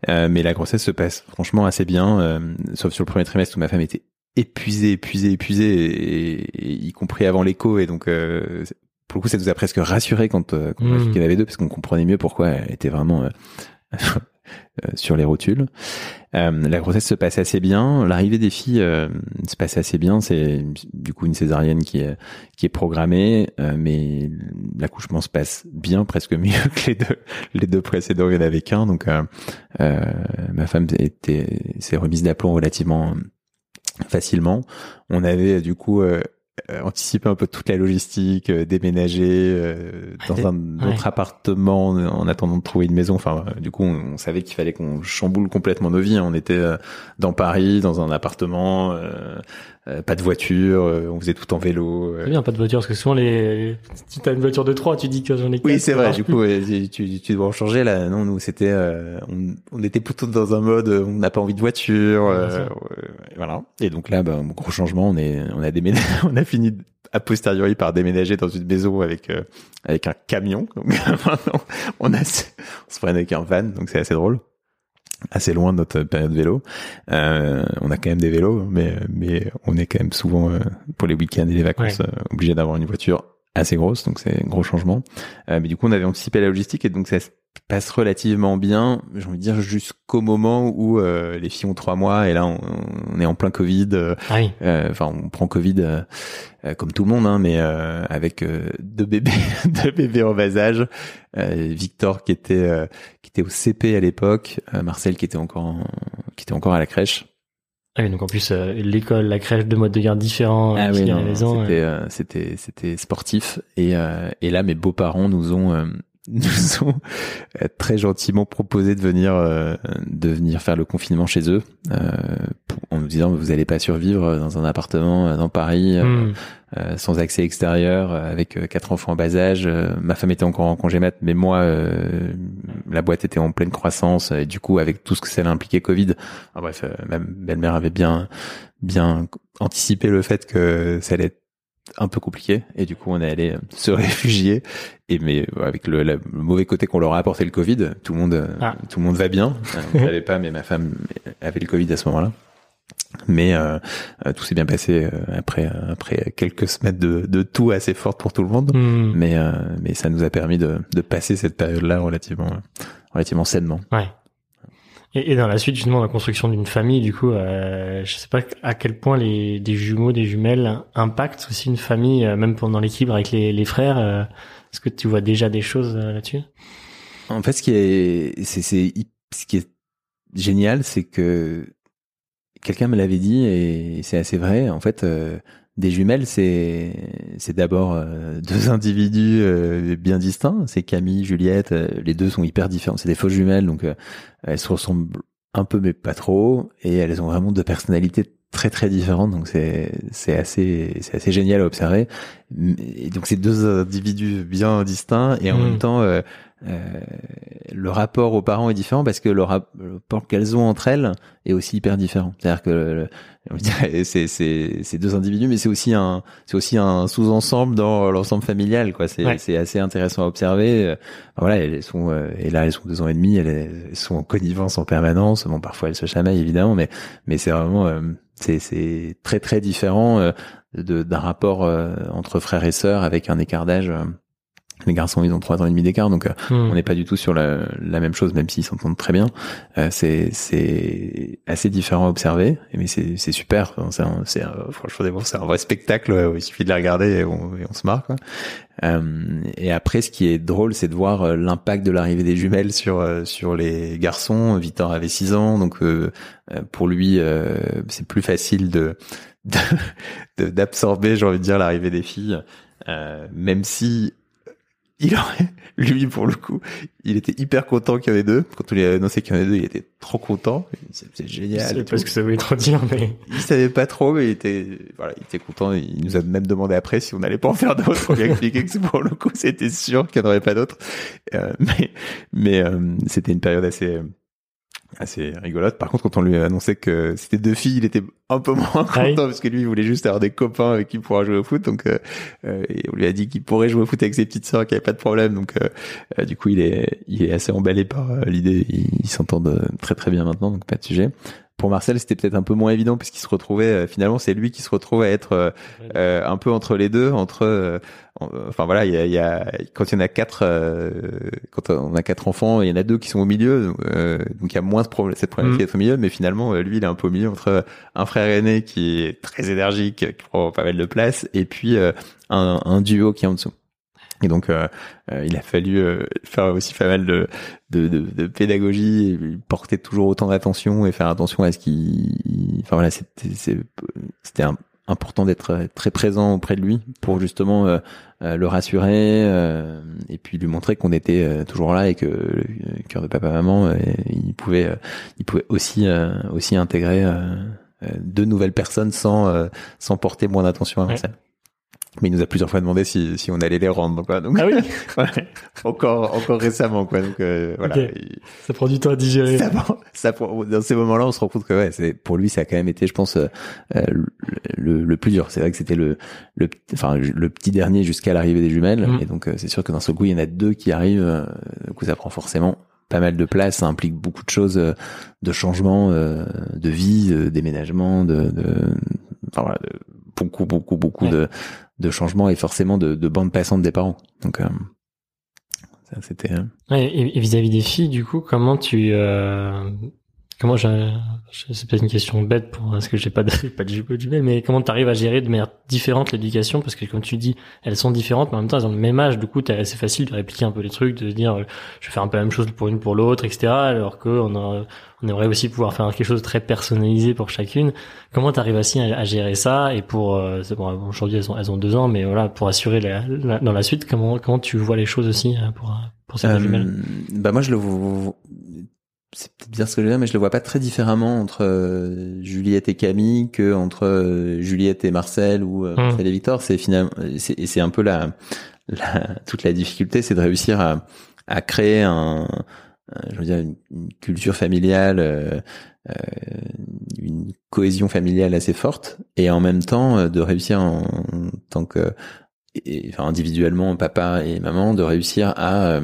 Euh, mais la grossesse se passe franchement assez bien, euh, sauf sur le premier trimestre où ma femme était épuisée, épuisée, épuisée, et, et y compris avant l'écho. Et donc, euh, pour le coup, ça nous a presque rassuré quand, euh, quand on a vu qu'il y en avait deux, parce qu'on comprenait mieux pourquoi elle était vraiment euh, euh, sur les rotules. Euh, la grossesse se passe assez bien. L'arrivée des filles euh, se passe assez bien. C'est du coup une césarienne qui est qui est programmée, euh, mais l'accouchement se passe bien, presque mieux que les deux les deux précédents. Il y en avait qu'un, donc ma femme était s'est remise d'aplomb relativement facilement. On avait du coup euh, euh, anticipé un peu toute la logistique, euh, déménager euh, dans Ouais. un autre appartement en attendant de trouver une maison. Enfin, du coup, on, on savait qu'il fallait qu'on chamboule complètement nos vies. On était dans Paris, dans un appartement, euh, pas de voiture, euh, on faisait tout en vélo. euh. C'est bien, pas de voiture, parce que souvent, les... si t'as une voiture de 3, tu dis que j'en ai Oui, quatre, c'est vrai. Du coup, tu, tu dois en changer là. Non, nous, c'était, euh, on, on était plutôt dans un mode, euh, on n'a pas envie de voiture, euh, voilà. Et donc là, bah, gros changement. On est, on a déménagé, on a fini a posteriori par déménager dans une maison avec euh, avec un camion. Donc on a, on se prenne avec un van, donc c'est assez drôle. Assez loin de notre période vélo. Euh, on a quand même des vélos, mais mais on est quand même souvent euh, pour les week-ends et les vacances euh, obligé d'avoir une voiture assez grosse, donc c'est un gros changement. Euh, mais du coup, on avait anticipé la logistique et donc se passe relativement bien, j'ai envie de dire jusqu'au moment où euh, les filles ont trois mois et là on, on est en plein Covid. euh, Ah oui. euh, Enfin, on prend Covid euh, euh, comme tout le monde, hein, mais euh, avec euh, deux bébés, deux bébés en bas âge. Euh, Victor qui était euh, qui était au CP à l'époque, euh, Marcel qui était encore en- qui était encore à la crèche. Ah oui, donc en plus, euh, l'école, la crèche, deux modes de garde différents, Ah oui, c'était c'était c'était sportif et euh, et là mes beaux-parents nous ont euh, nous ont euh, très gentiment proposé de venir euh, de venir faire le confinement chez eux euh, pour- en nous disant vous allez pas survivre dans un appartement euh, dans Paris euh, Hmm. euh, sans accès extérieur avec quatre enfants en bas âge ma femme était encore en congé mat mais moi euh, la boîte était en pleine croissance et du coup avec tout ce que ça impliquait Covid enfin, bref ma belle-mère avait bien bien anticipé le fait que ça allait être un peu compliqué et du coup on est allé euh, se réfugier et mais euh, avec le, mauvais côté qu'on leur a apporté le Covid tout le monde euh, Ah. tout le monde va bien on savait pas mais ma femme avait le Covid à ce moment-là mais euh, tout s'est bien passé après après quelques semaines de, de tout assez fortes pour tout le monde Hmm. mais euh, mais ça nous a permis de, de passer cette période là relativement relativement sainement Ouais. Et, dans la suite, justement, la construction d'une famille, du coup, euh, je sais pas à quel point les des jumeaux, des jumelles impactent aussi une famille, euh, même pendant l'équilibre avec les, les frères. Euh, Est-ce que tu vois déjà des choses euh, là-dessus? En fait, ce qui est, c'est, c'est, ce qui est génial, c'est que quelqu'un me l'avait dit et c'est assez vrai. En fait, des jumelles, c'est c'est d'abord deux individus bien distincts. C'est Camille, Juliette. les deux sont hyper différents. C'est des fausses jumelles, donc elles se ressemblent un peu mais pas trop, et elles ont vraiment deux personnalités très très différentes. Donc c'est c'est assez c'est assez génial à observer. Et donc c'est deux individus bien distincts et en mmh. même temps euh, euh, le rapport aux parents est différent parce que le rapport qu'elles ont entre elles est aussi hyper différent. C'est-à-dire que c'est c'est deux individus, mais c'est aussi un c'est aussi un sous-ensemble dans l'ensemble familial. quoi. C'est c'est assez intéressant à observer. Euh, voilà, elles sont euh, et là elles sont deux ans et demi, elles, sont en connivence en permanence. Bon, parfois elles se chamaillent évidemment, mais mais c'est vraiment c'est c'est très très différent d'un rapport entre frères et sœurs avec un écart d'âge les garçons, ils ont trois ans et demi d'écart, donc euh, hmm. on n'est pas du tout sur la, la même chose, même s'ils s'entendent très bien. Euh, c'est c'est assez différent à observer, mais c'est c'est super. C'est franchement c'est un vrai spectacle. il suffit de les regarder et on, on se marre. Quoi. Euh, et après, ce qui est drôle, c'est de voir euh, l'impact de l'arrivée des jumelles sur sur les garçons. Victor avait six ans, donc pour lui, c'est plus facile de d'absorber, j'ai envie de dire, l'arrivée des filles. même si il aurait, lui pour le coup, il était hyper content qu'il y en ait deux. Quand on lui a annoncé qu'il y en avait deux, il était trop content. C'est génial. Je savais pas ce que ça voulait trop dire, mais il savait pas trop, mais il était, voilà, il était content. Il nous a même demandé après si on n'allait pas en faire d'autres. On lui a expliqué que pour le coup, c'était sûr qu'il n'y en aurait pas d'autres. Euh, mais, mais euh, c'était une période assez assez rigolote. Par contre, quand on lui a annoncé que c'était deux filles, il était un peu moins content parce que lui, il voulait juste avoir des copains avec qui pourra jouer au foot. Donc, euh, euh, et on lui a dit qu'il pourrait jouer au foot avec ses petites sœurs, qu'il n'y avait pas de problème. Donc, euh, du coup, il est, il est assez emballé par l'idée. Ils s'entendent très très bien maintenant, donc pas de sujet pour Marcel, c'était peut-être un peu moins évident puisqu'il se retrouvait euh, finalement c'est lui qui se retrouve à être euh, euh, un peu entre les deux, entre enfin voilà, il y a, y a, quand il y en a quatre, quand on a quatre enfants, il y en a deux qui sont au milieu, donc il y a moins de problème, cette problématique mmh. d'être au milieu, mais finalement lui il est un peu au milieu entre un frère aîné qui est très énergique, qui prend pas mal de place, et puis un, un duo qui est en dessous. Et donc, euh, euh, il a fallu euh, faire aussi pas mal de, de, de, de pédagogie, et porter toujours autant d'attention et faire attention à ce qui, enfin voilà, c'était important d'être très présent auprès de lui pour justement le rassurer et puis lui montrer qu'on était toujours là et que le cœur de papa maman, il pouvait, il pouvait aussi aussi intégrer de nouvelles personnes sans sans porter moins d'attention à Marcel. Mais il nous a plusieurs fois demandé si, si on allait les rendre, quoi. Donc, ah oui ouais, encore, encore récemment, quoi. Donc, euh, voilà. Ça prend du temps à digérer. Ça, ça, dans ces moments-là, on se rend compte que, ouais, c'est, pour lui, ça a quand même été, je pense, euh, le, le, plus dur. C'est vrai que c'était le, le, enfin, le petit dernier jusqu'à l'arrivée des jumelles. Mm. Et donc, euh, c'est sûr que dans ce coup, il y en a deux qui arrivent. Euh, du coup, ça prend forcément pas mal de place, ça implique beaucoup de choses, de changements, de vie, de déménagement, de, de, enfin voilà, de beaucoup, beaucoup, beaucoup de, de changements et forcément de, de bande passante des parents. Donc, euh, ça c'était. Euh, et vis-à-vis des filles, du coup, comment tu, euh, comment j'ai, c'est peut-être une question bête pour parce que j'ai pas de, pas de jupe du mais comment tu arrives à gérer de manière différente l'éducation? Parce que comme tu dis, elles sont différentes, mais en même temps elles ont le même âge. Du coup, c'est assez facile de répliquer un peu les trucs, de se dire, je vais faire un peu la même chose pour une pour l'autre, etc. Alors que on a on aimerait aussi pouvoir faire quelque chose de très personnalisé pour chacune. Comment tu arrives aussi à, gérer ça? Et pour euh, bon, aujourd'hui elles ont elles ont deux ans, mais voilà pour assurer la, dans la suite comment comment tu vois les choses aussi hein, pour pour ces euh, Bah moi je le c'est peut-être bien ce que je veux dire, mais je le vois pas très différemment entre euh, Juliette et Camille que entre euh, Juliette et Marcel ou euh, Marcel et Victor. C'est finalement, c'est, c'est un peu la, la, toute la difficulté, c'est de réussir à, à créer un, je veux dire, une, culture familiale, une cohésion familiale assez forte, et en même temps de réussir en, tant que, enfin individuellement, papa et maman, de réussir à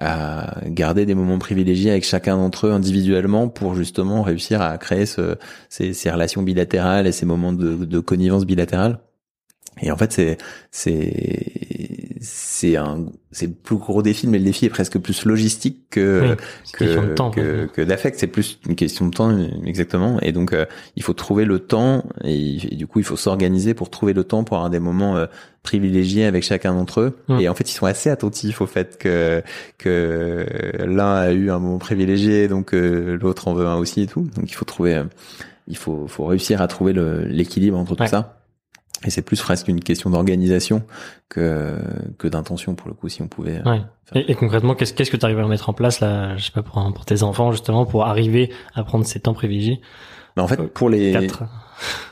à garder des moments privilégiés avec chacun d'entre eux individuellement pour justement réussir à créer ce, ces, ces, relations bilatérales et ces moments de, de connivence bilatérale. Et en fait, c'est c'est c'est un c'est le plus gros défi mais le défi est presque plus logistique que que que, que d'affect. C'est plus une question de temps exactement. Et donc euh, il faut trouver le temps et, du coup il faut s'organiser pour trouver le temps pour avoir des moments euh, privilégiés avec chacun d'entre eux. Et en fait ils sont assez attentifs au fait que que l'un a eu un moment privilégié donc euh, l'autre en veut un aussi et tout. Donc il faut trouver il faut faut réussir à trouver l'équilibre entre tout ça et c'est plus presque une question d'organisation que que d'intention pour le coup si on pouvait. Euh, ouais. Et, concrètement, qu'est-ce qu'est-ce que tu arrives à mettre en place là, je sais pas pour pour tes enfants justement pour arriver à prendre ces temps privilégiés? Mais en fait, euh, pour les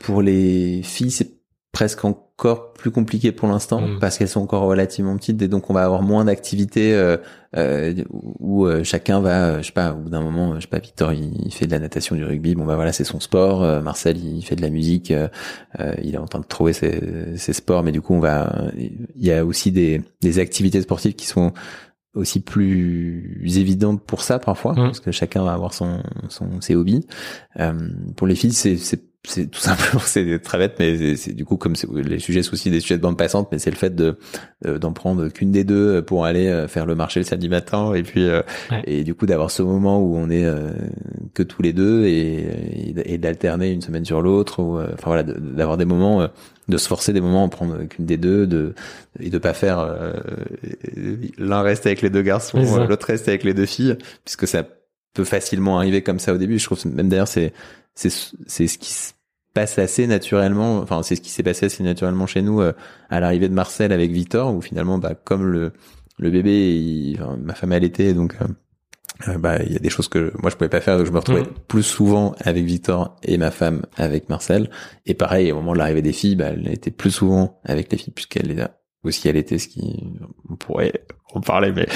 pour les filles, c'est presque encore plus compliqué pour l'instant mm. parce qu'elles sont encore relativement petites et donc on va avoir moins d'activités euh, euh, où euh, chacun va je sais pas au bout d'un moment je sais pas Victor il, fait de la natation du rugby bon bah voilà c'est son sport Marcel il fait de la musique il est en train de trouver ses, ses, sports mais du coup on va il y a aussi des, des activités sportives qui sont aussi plus évidentes pour ça parfois mm. parce que chacun va avoir son, son ses hobbies pour les filles c'est c'est c'est tout simplement c'est très bête mais c'est du coup comme les sujets sont aussi des sujets de bande passante mais c'est le fait de d'en prendre qu'une des deux pour aller euh, faire le marché le samedi matin et puis euh, et du coup d'avoir ce moment où on est euh, que tous les deux et et, d'alterner une semaine sur l'autre ou enfin voilà d'avoir des moments de se forcer des moments à prendre qu'une des deux de et de pas faire l'un reste avec les deux garçons l'autre reste avec les deux filles puisque ça peut facilement arriver comme ça au début. Je trouve même d'ailleurs c'est c'est c'est ce qui se passe assez naturellement. Enfin, c'est ce qui s'est passé assez naturellement chez nous euh, à l'arrivée de Marcel avec Victor, où finalement, bah, comme le le bébé, ma femme allaitait, donc euh, euh, bah il y a des choses que moi je pouvais pas faire, donc je me retrouvais mmh. plus souvent avec Victor et ma femme avec Marcel. Et pareil, au moment de l'arrivée des filles, bah, elle était plus souvent avec les filles puisqu'elle est là aussi elle était ce qui on pourrait en parler mais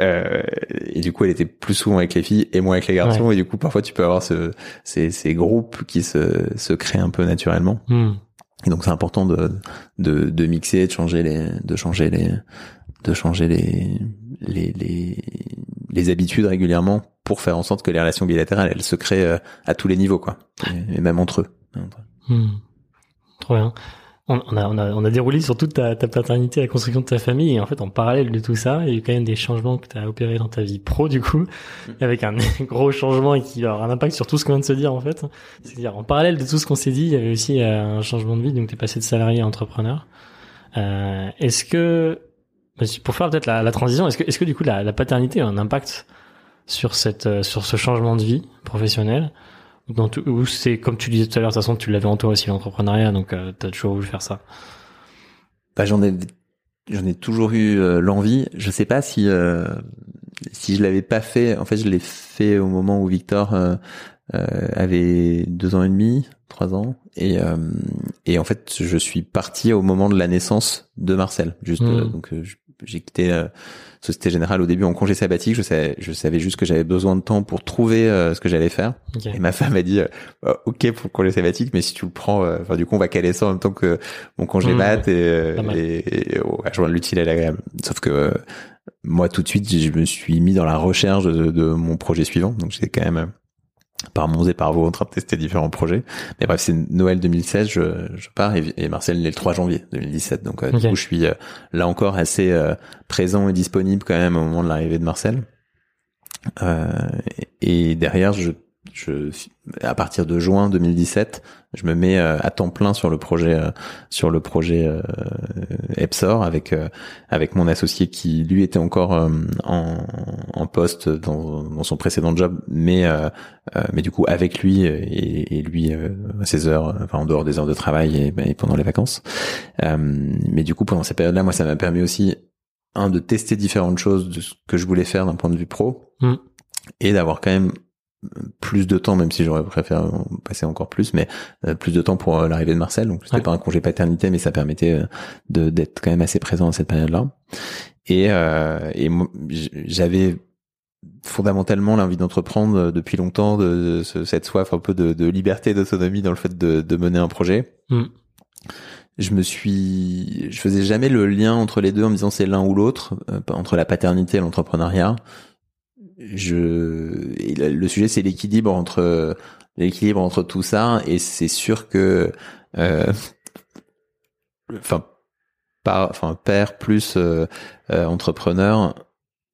euh, et du coup elle était plus souvent avec les filles et moins avec les garçons. Et du coup parfois tu peux avoir ce, ces, ces groupes qui se, se créent un peu naturellement. Hmm. et donc c'est important de, de de mixer de changer les de changer les de changer les les les, les habitudes régulièrement pour faire en sorte que les relations bilatérales elles se créent euh, à tous les niveaux quoi. Et, même entre eux. Hmm. trop bien on, a, on, a, on a déroulé sur toute ta, ta paternité, la construction de ta famille, et en fait, en parallèle de tout ça, il y a eu quand même des changements que tu as opérés dans ta vie pro, du coup, mm. avec un gros changement et qui va avoir un impact sur tout ce qu'on vient de se dire, en fait. C'est-à-dire, en parallèle de tout ce qu'on s'est dit, il y avait aussi euh, un changement de vie, donc tu es passé de salarié à entrepreneur. Euh, est-ce que, bah, pour faire peut-être la, la, transition, est-ce que, est-ce que du coup, la, la paternité a un impact sur cette, euh, sur ce changement de vie professionnelle? Ou c'est comme tu disais tout à l'heure, de toute façon, tu l'avais en toi aussi l'entrepreneuriat, donc euh, tu as toujours voulu faire ça. Bah, j'en ai, j'en ai toujours eu euh, l'envie. Je sais pas si euh, si je l'avais pas fait. En fait, je l'ai fait au moment où Victor avait deux ans et demi, trois ans, et et en fait, je suis parti au moment de la naissance de Marcel. Juste, hmm. donc j'ai quitté Société Générale au début en congé sabbatique. Je savais, je savais juste que j'avais besoin de temps pour trouver euh, ce que j'allais faire. Et ma femme a dit, euh, bah, ok pour le congé sabbatique, mais si tu le prends, euh, enfin du coup on va caler ça en même temps que mon congé mmh, mat et, et, et je vois l'utile et l'agréable. Sauf que moi tout de suite je me suis mis dans la recherche de, de mon projet suivant. Donc j'étais quand même par Mons et par vous en train de tester différents projets. Mais bref, c'est Noël 2016, je, je pars et, Marcel est le 3 janvier 2017. Donc euh, du coup, je suis euh, là encore assez euh, présent et disponible quand même au moment de l'arrivée de Marcel. et derrière, je je, à partir de juin 2017, je me mets euh, à temps plein sur le projet, euh, sur le projet euh, Epsor avec avec mon associé qui lui était encore en, en poste dans, dans, son précédent job, mais mais du coup avec lui et, et lui à ses heures, enfin en dehors des heures de travail et, et pendant les vacances. mais du coup pendant cette période-là, moi ça m'a permis aussi un de tester différentes choses de ce que je voulais faire d'un point de vue pro. Mm. Et d'avoir quand même plus de temps, même si j'aurais préféré passer encore plus, mais euh, plus de temps pour euh, l'arrivée de Marcel. Donc c'était pas un congé paternité, mais ça permettait euh, de d'être quand même assez présent à cette période-là. Et, et j'avais fondamentalement l'envie d'entreprendre depuis longtemps, de, cette soif un peu de, de liberté, d'autonomie dans le fait de, de, mener un projet. Mm. Je me suis, je faisais jamais le lien entre les deux en me disant c'est l'un ou l'autre, entre la paternité et l'entrepreneuriat je le sujet c'est l'équilibre entre l'équilibre entre tout ça et c'est sûr que euh, enfin par, enfin père plus entrepreneur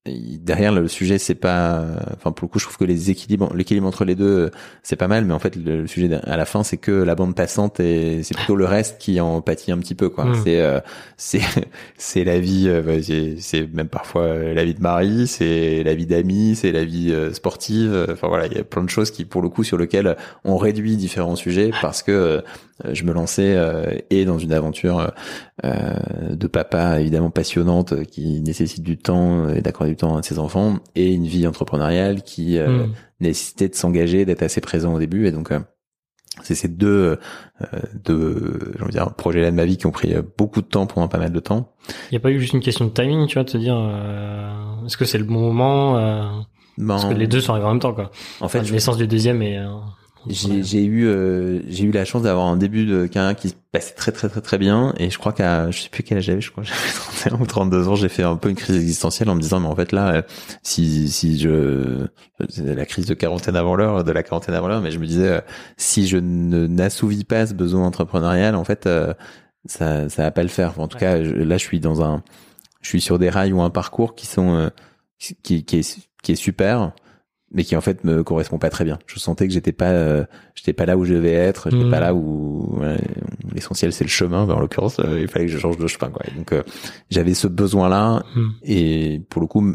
derrière le sujet c'est pas enfin pour le coup je trouve que les équilibres l'équilibre entre les deux c'est pas mal mais en fait le, sujet à la fin c'est que la bande passante et c'est plutôt le reste qui en pâtit un petit peu quoi hmm. c'est euh, c'est c'est la vie euh, c'est même parfois la vie de mari c'est la vie d'amis c'est la vie euh, sportive enfin voilà il y a plein de choses qui pour le coup sur lesquelles on réduit différents sujets parce que je me lançais et dans une aventure de papa évidemment passionnante qui nécessite du temps et d'accorder du temps à ses enfants et une vie entrepreneuriale qui euh, hmm. nécessitait de s'engager, d'être assez présent au début et donc euh, c'est ces deux, euh, deux j'ai dire, projets-là de ma vie qui ont pris beaucoup de temps pendant pas mal de temps. Il n'y a pas eu juste une question de timing, tu vois, de te dire, est-ce que c'est le bon moment ben, Parce que les deux sont arrivés en même temps, quoi. En fait, la naissance du deuxième et j'ai eu euh, j'ai eu la chance d'avoir un début de carrière qui se passait très très très très bien. Et je crois qu'à je sais plus quel âge j'avais je crois j'avais 31 ou 32 ans j'ai fait un peu une crise existentielle en me disant mais en fait là euh, si si je la crise de quarantaine avant l'heure de la quarantaine avant l'heure mais je me disais euh, si je ne n'assouvis pas ce besoin entrepreneurial en fait ça ça va pas le faire. En tout cas là je suis dans un je suis sur des rails ou un parcours qui sont qui qui est qui est super mais qui en fait me correspond pas très bien. Je sentais que j'étais pas euh, j'étais pas là où je devais être, j'étais pas mmh. là où l'essentiel c'est le chemin, en l'occurrence euh, il fallait que je change de chemin quoi. donc euh, j'avais ce besoin là mmh. et pour le coup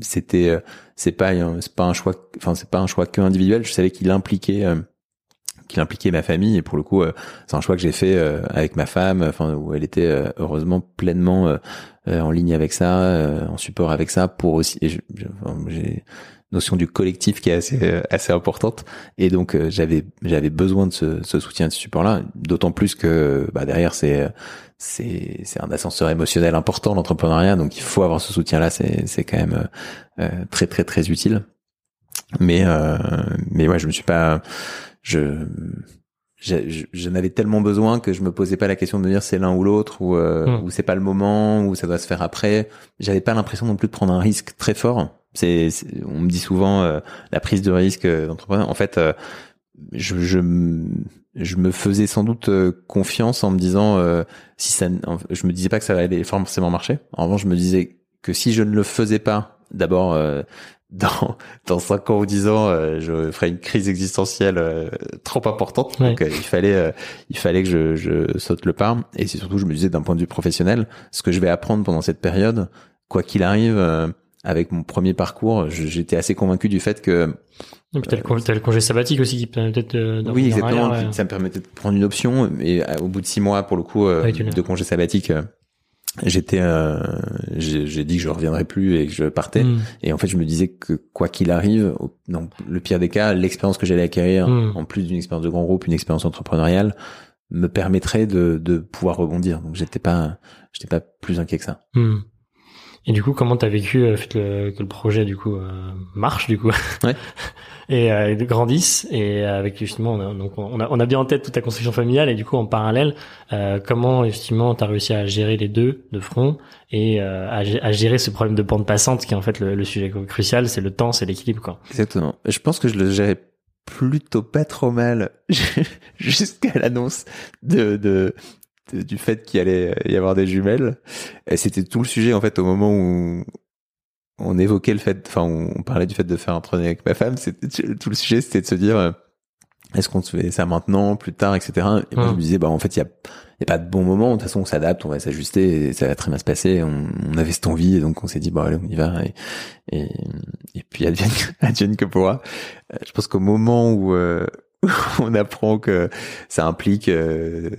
c'était c'est pas c'est pas un choix enfin c'est pas un choix que individuel, je savais qu'il impliquait qu'il impliquait ma famille et pour le coup c'est un choix que j'ai fait avec ma femme enfin où elle était heureusement pleinement en ligne avec ça en support avec ça pour aussi et j'ai notion du collectif qui est assez euh, assez importante et donc euh, j'avais j'avais besoin de ce, ce soutien de ce support là d'autant plus que bah, derrière c'est c'est c'est un ascenseur émotionnel important l'entrepreneuriat donc il faut avoir ce soutien là c'est c'est quand même euh, très très très utile mais mais ouais je me suis pas je je, je, n'avais tellement besoin que je me posais pas la question de me dire c'est l'un ou l'autre ou, hmm. ou c'est pas le moment ou ça doit se faire après. J'avais pas l'impression non plus de prendre un risque très fort. C'est, on me dit souvent euh, la prise de risque euh, d'entrepreneur. En fait, euh, je, je, je, me faisais sans doute confiance en me disant si ça, je me disais pas que ça allait forcément marcher. En revanche, je me disais que si je ne le faisais pas, d'abord dans dans cinq ans ou dix ans, je ferais une crise existentielle trop importante. Donc il fallait il fallait que je, je saute le pas. Et surtout, je me disais d'un point de vue professionnel, ce que je vais apprendre pendant cette période, quoi qu'il arrive avec mon premier parcours, j'étais assez convaincu du fait que et puis t'as le, congé sabbatique aussi qui permettait de, oui exactement. ça me permettait de prendre une option. Et euh, au bout de six mois pour le coup euh, de congé sabbatique euh, j'étais j'ai dit que je reviendrais plus et que je partais. Hmm. et en fait je me disais que quoi qu'il arrive dans le pire des cas l'expérience que j'allais acquérir hmm. en plus d'une expérience de grand groupe une expérience entrepreneuriale me permettrait de, de pouvoir rebondir. Donc j'étais pas j'étais pas plus inquiet que ça. Hmm. Et du coup, comment t'as vécu euh, le, que le projet du coup euh, marche du coup? Ouais. et euh, grandisse et avec justement on a, donc on a, on a bien en tête toute ta construction familiale et du coup en parallèle euh, comment justement t'as réussi à gérer les deux de front et euh, à, à, gérer ce problème de bande passante qui est en fait le, le sujet crucial c'est le temps c'est l'équilibre quoi. Exactement. Je pense que je le gérais plutôt pas trop mal jusqu'à l'annonce de, de du fait qu'il allait y avoir des jumelles. Et c'était tout le sujet en fait au moment où on évoquait le fait, enfin on parlait du fait de faire un projet avec ma femme. C'était tout le sujet, c'était de se dire euh, est-ce qu'on se fait ça maintenant, plus tard, etc. Et moi je me disais bah en fait il y a, y a pas de bon moment. De toute façon on s'adapte, on va s'ajuster, et ça va très bien se passer. On, on avait cette envie et donc on s'est dit bah allez on y va et et, et puis advienne, advienne que pourra. Euh, je pense qu'au moment où euh, on apprend que ça implique euh,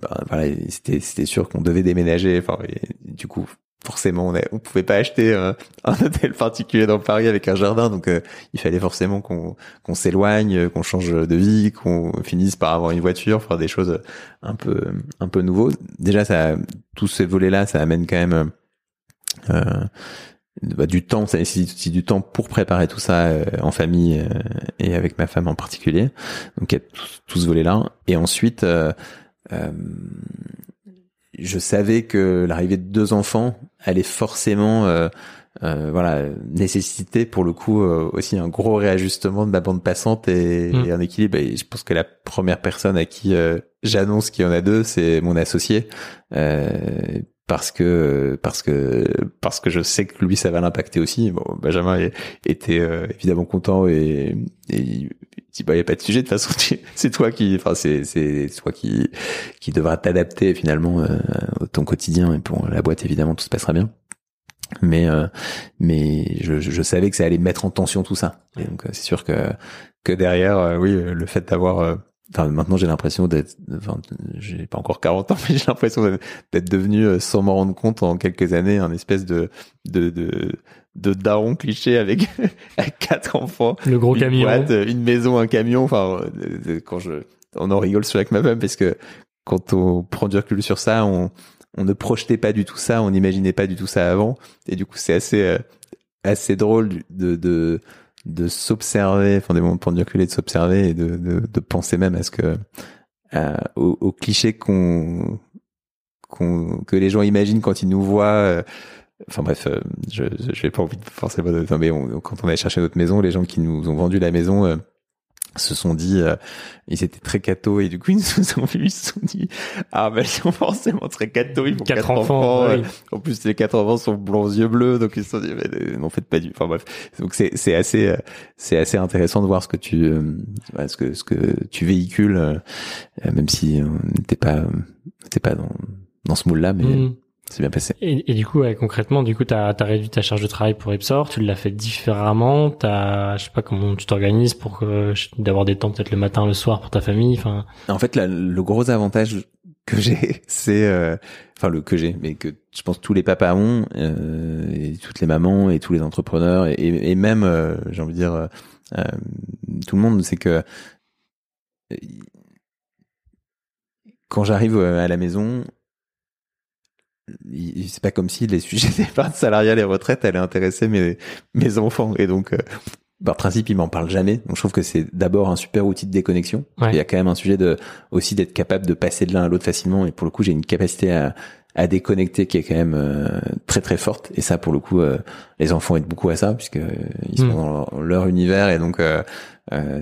ben, voilà c'était c'était sûr qu'on devait déménager. Enfin du coup forcément on, on pouvait pas acheter un, hôtel particulier dans Paris avec un jardin. Donc euh, il fallait forcément qu'on qu'on s'éloigne qu'on change de vie qu'on finisse par avoir une voiture faire des choses un peu un peu nouveaux déjà ça tous ces volets là ça amène quand même euh, bah, du temps, ça nécessite aussi du temps pour préparer tout ça euh, en famille euh, et avec ma femme en particulier. Donc il y a tout, ce volet-là. Et ensuite, euh, je savais que l'arrivée de deux enfants allait forcément voilà nécessiter pour le coup aussi un gros réajustement de ma bande passante et, mmh. et un équilibre. Et je pense que la première personne à qui j'annonce qu'il y en a deux, c'est mon associé parce que parce que parce que je sais que lui ça va l'impacter aussi. Bon, Benjamin était euh, évidemment content et, et il dit bah y a pas de sujet de toute façon c'est toi qui enfin c'est c'est toi qui qui devra t'adapter finalement euh, ton quotidien et pour la boîte évidemment tout se passera bien. Mais euh, mais je, je savais que ça allait mettre en tension tout ça. Et donc c'est sûr que que derrière oui le fait d'avoir Enfin, maintenant j'ai l'impression d'être, enfin, j'ai pas encore 40 ans, mais j'ai l'impression d'être devenu, euh, sans m'en rendre compte, en quelques années, un espèce de de de, de daron cliché avec, quatre enfants, le gros une camion, boîte, une maison, un camion. Enfin, euh, quand je, on en rigole sur avec ma femme parce que quand on prend du recul sur ça, on on ne projetait pas du tout ça, on n'imaginait pas du tout ça avant, et du coup c'est assez euh, assez drôle de de de s'observer, enfin des moments et de s'observer et de, de, de, penser même à ce que euh, au, au, cliché qu'on qu'on que les gens imaginent quand ils nous voient. Euh, enfin bref, euh, je je pas envie de forcément. De, mais quand on allait chercher notre maison, les gens qui nous ont vendu la maison euh, se sont dit, euh, ils étaient très cathos et du coup ils nous ont vu, ils se sont dit, ah ben ils sont forcément très cathos, ils font quatre, enfants. Euh, en plus les quatre enfants sont blonds yeux bleus, donc ils se sont dit, mais euh, n'en faites pas du. Enfin bref, donc c'est c'est assez c'est assez intéressant de voir ce que tu ce que ce que tu véhicules, même si on n'était pas n'était pas dans dans ce moule là, mais. Mm. C'est bien passé. Et, et, du coup, ouais, concrètement, du coup, t'as as réduit ta charge de travail pour Epsor, tu l'as fait différemment, t'as, je sais pas comment tu t'organises pour que d'avoir des temps peut-être le matin, le soir pour ta famille, enfin. En fait, le gros avantage que j'ai, c'est, euh, enfin le que j'ai, mais que je pense tous les papas ont, euh, et toutes les mamans et tous les entrepreneurs et, et même, euh, j'ai envie de dire, euh, tout le monde, c'est que quand j'arrive à la maison, c'est pas comme si les sujets d'épargne salariale et retraite allaient intéresser mes, mes enfants. Et donc, euh, par principe, ils m'en parlent jamais. Donc, je trouve que c'est d'abord un super outil de déconnexion. Il y a quand même un sujet de, aussi d'être capable de passer de l'un à l'autre facilement. Et pour le coup, j'ai une capacité à, à déconnecter qui est quand même euh, très très forte. Et ça, pour le coup, euh, les enfants aident beaucoup à ça puisque ils sont mm. dans leur, univers. Et donc,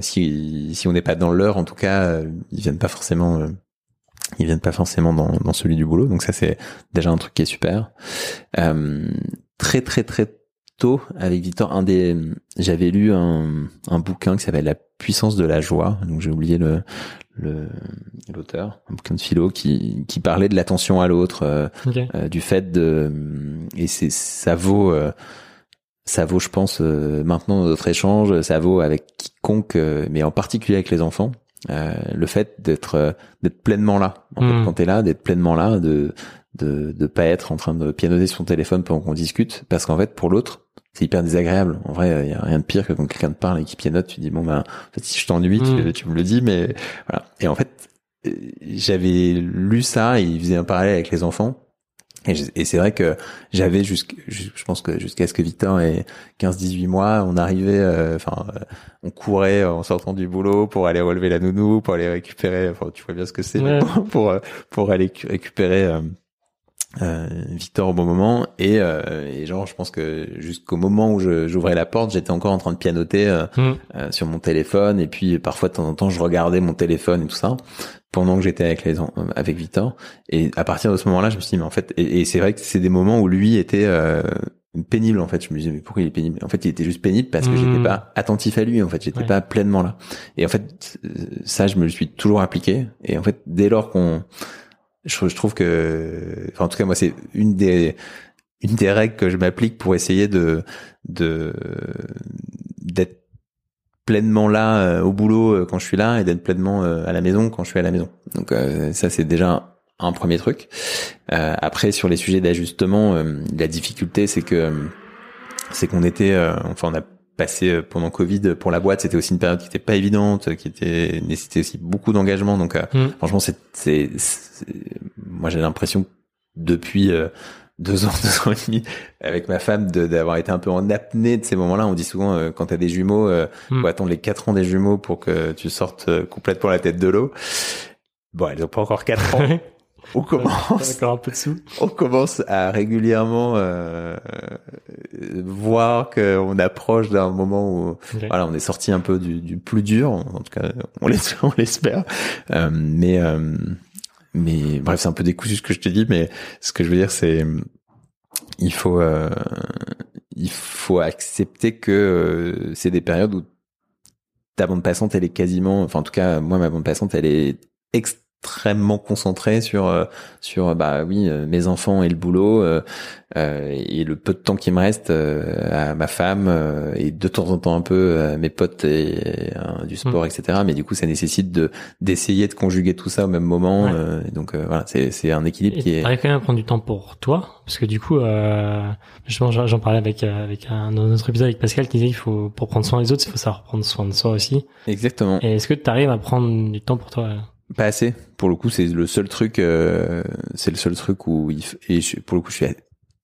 si, si on n'est pas dans leur, en tout cas, ils viennent pas forcément ils viennent pas forcément dans, dans celui du boulot. Donc ça c'est déjà un truc qui est super. Euh, très très très tôt avec Victor, un des, j'avais lu un, un bouquin qui s'appelle La puissance de la joie. Donc j'ai oublié le l'auteur, un bouquin de philo qui qui parlait de l'attention à l'autre, euh, euh, du fait de et c'est ça vaut euh, ça vaut, je pense, maintenant notre échange, ça vaut avec quiconque, mais en particulier avec les enfants. Euh, le fait d'être euh, d'être pleinement là en fait, hmm. quand t'es là d'être pleinement là de de de pas être en train de pianoter sur son téléphone pendant qu'on discute parce qu'en fait pour l'autre c'est hyper désagréable en vrai il y a rien de pire que quand quelqu'un te parle et qui pianote tu dis bon ben en fait, si je t'ennuie tu, hmm. tu, me le dis mais voilà et en fait euh, j'avais lu ça et il faisait un parallèle avec les enfants et, c'est vrai que j'avais jusqu'à, je pense que jusqu'à ce que Victor ait 15-18 mois, on arrivait, euh, enfin, euh, on courait en sortant du boulot pour aller relever la nounou, pour aller récupérer, enfin, tu vois bien ce que c'est, pour, euh, pour aller récupérer euh, Victor au bon moment. Et, et, genre, je pense que jusqu'au moment où j'ouvrais la porte, j'étais encore en train de pianoter mmh. sur mon téléphone. Et puis parfois, de temps en temps, je regardais mon téléphone et tout ça pendant que j'étais avec les avec Victor. Et à partir de ce moment-là je me suis dit mais en fait et, c'est vrai que c'est des moments où lui était euh, pénible en fait. Je me disais mais pourquoi il est pénible? En fait il était juste pénible parce que j'étais hmm. pas attentif à lui en fait. J'étais pas pleinement là. Et en fait ça je me le suis toujours appliqué. Et en fait dès lors qu'on je, je, trouve que enfin, en tout cas moi c'est une des une des règles que je m'applique pour essayer de de d'être pleinement là euh, au boulot euh, quand je suis là et d'être pleinement euh, à la maison quand je suis à la maison. Donc ça c'est déjà un premier truc. après sur les sujets d'ajustement, la difficulté c'est que c'est qu'on était, enfin on a passé pendant Covid pour la boîte, c'était aussi une période qui était pas évidente, qui était nécessitait aussi beaucoup d'engagement. Donc mmh. franchement c'est, c'est, moi j'ai l'impression depuis deux ans, deux ans et demi avec ma femme d'avoir été un peu en apnée de ces moments-là. On dit souvent euh, quand t'as des jumeaux, euh, mm. faut attendre les quatre ans des jumeaux pour que tu sortes euh, complètement la tête de l'eau. Bon, elles ont pas encore quatre ans. on commence, un peu dessous. on commence à régulièrement euh, voir qu'on approche d'un moment où voilà, on est sorti un peu du, du, plus dur. En tout cas, on l'espère. Euh, mais mais bref, c'est un peu décousu ce que je te dis, mais ce que je veux dire, c'est il faut il faut accepter que c'est des périodes où ta bande passante, elle est quasiment, enfin en tout cas moi ma bande passante, elle est extrêmement extrêmement concentré sur euh, sur bah oui euh, mes enfants et le boulot euh, et le peu de temps qui me reste à ma femme et de temps en temps un peu mes potes et du sport mm. etc mais du coup ça nécessite de d'essayer de conjuguer tout ça au même moment donc voilà c'est c'est un équilibre qui est quand même à prendre du temps pour toi parce que du coup justement j'en parlais avec avec un autre épisode avec Pascal qui disait il faut pour prendre soin des autres il faut savoir prendre soin de soi aussi. Exactement. Et est-ce que tu arrives à prendre du temps pour toi pas assez. Pour le coup, c'est le seul truc. Euh, c'est le seul truc où il et pour le coup, je suis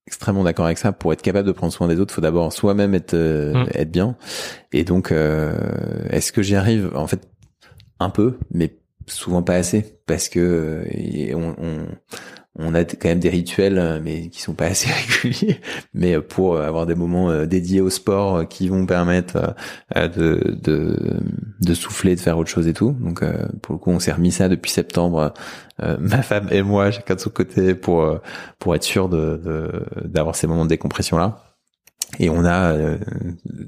extrêmement d'accord avec ça. Pour être capable de prendre soin des autres, faut d'abord soi-même être euh, mm. être bien. Et donc, euh, est-ce que j'y arrive? En fait, un peu, mais souvent pas assez, parce que on, on on a quand même des rituels, euh, mais qui sont pas assez réguliers. Mais euh, pour avoir des moments euh, dédiés au sport qui vont permettre de souffler, de faire autre chose et tout. Donc pour le coup, on s'est remis ça depuis septembre, ma femme et moi, chacun de son côté, pour pour être sûr de d'avoir ces moments de décompression là. Et on a euh,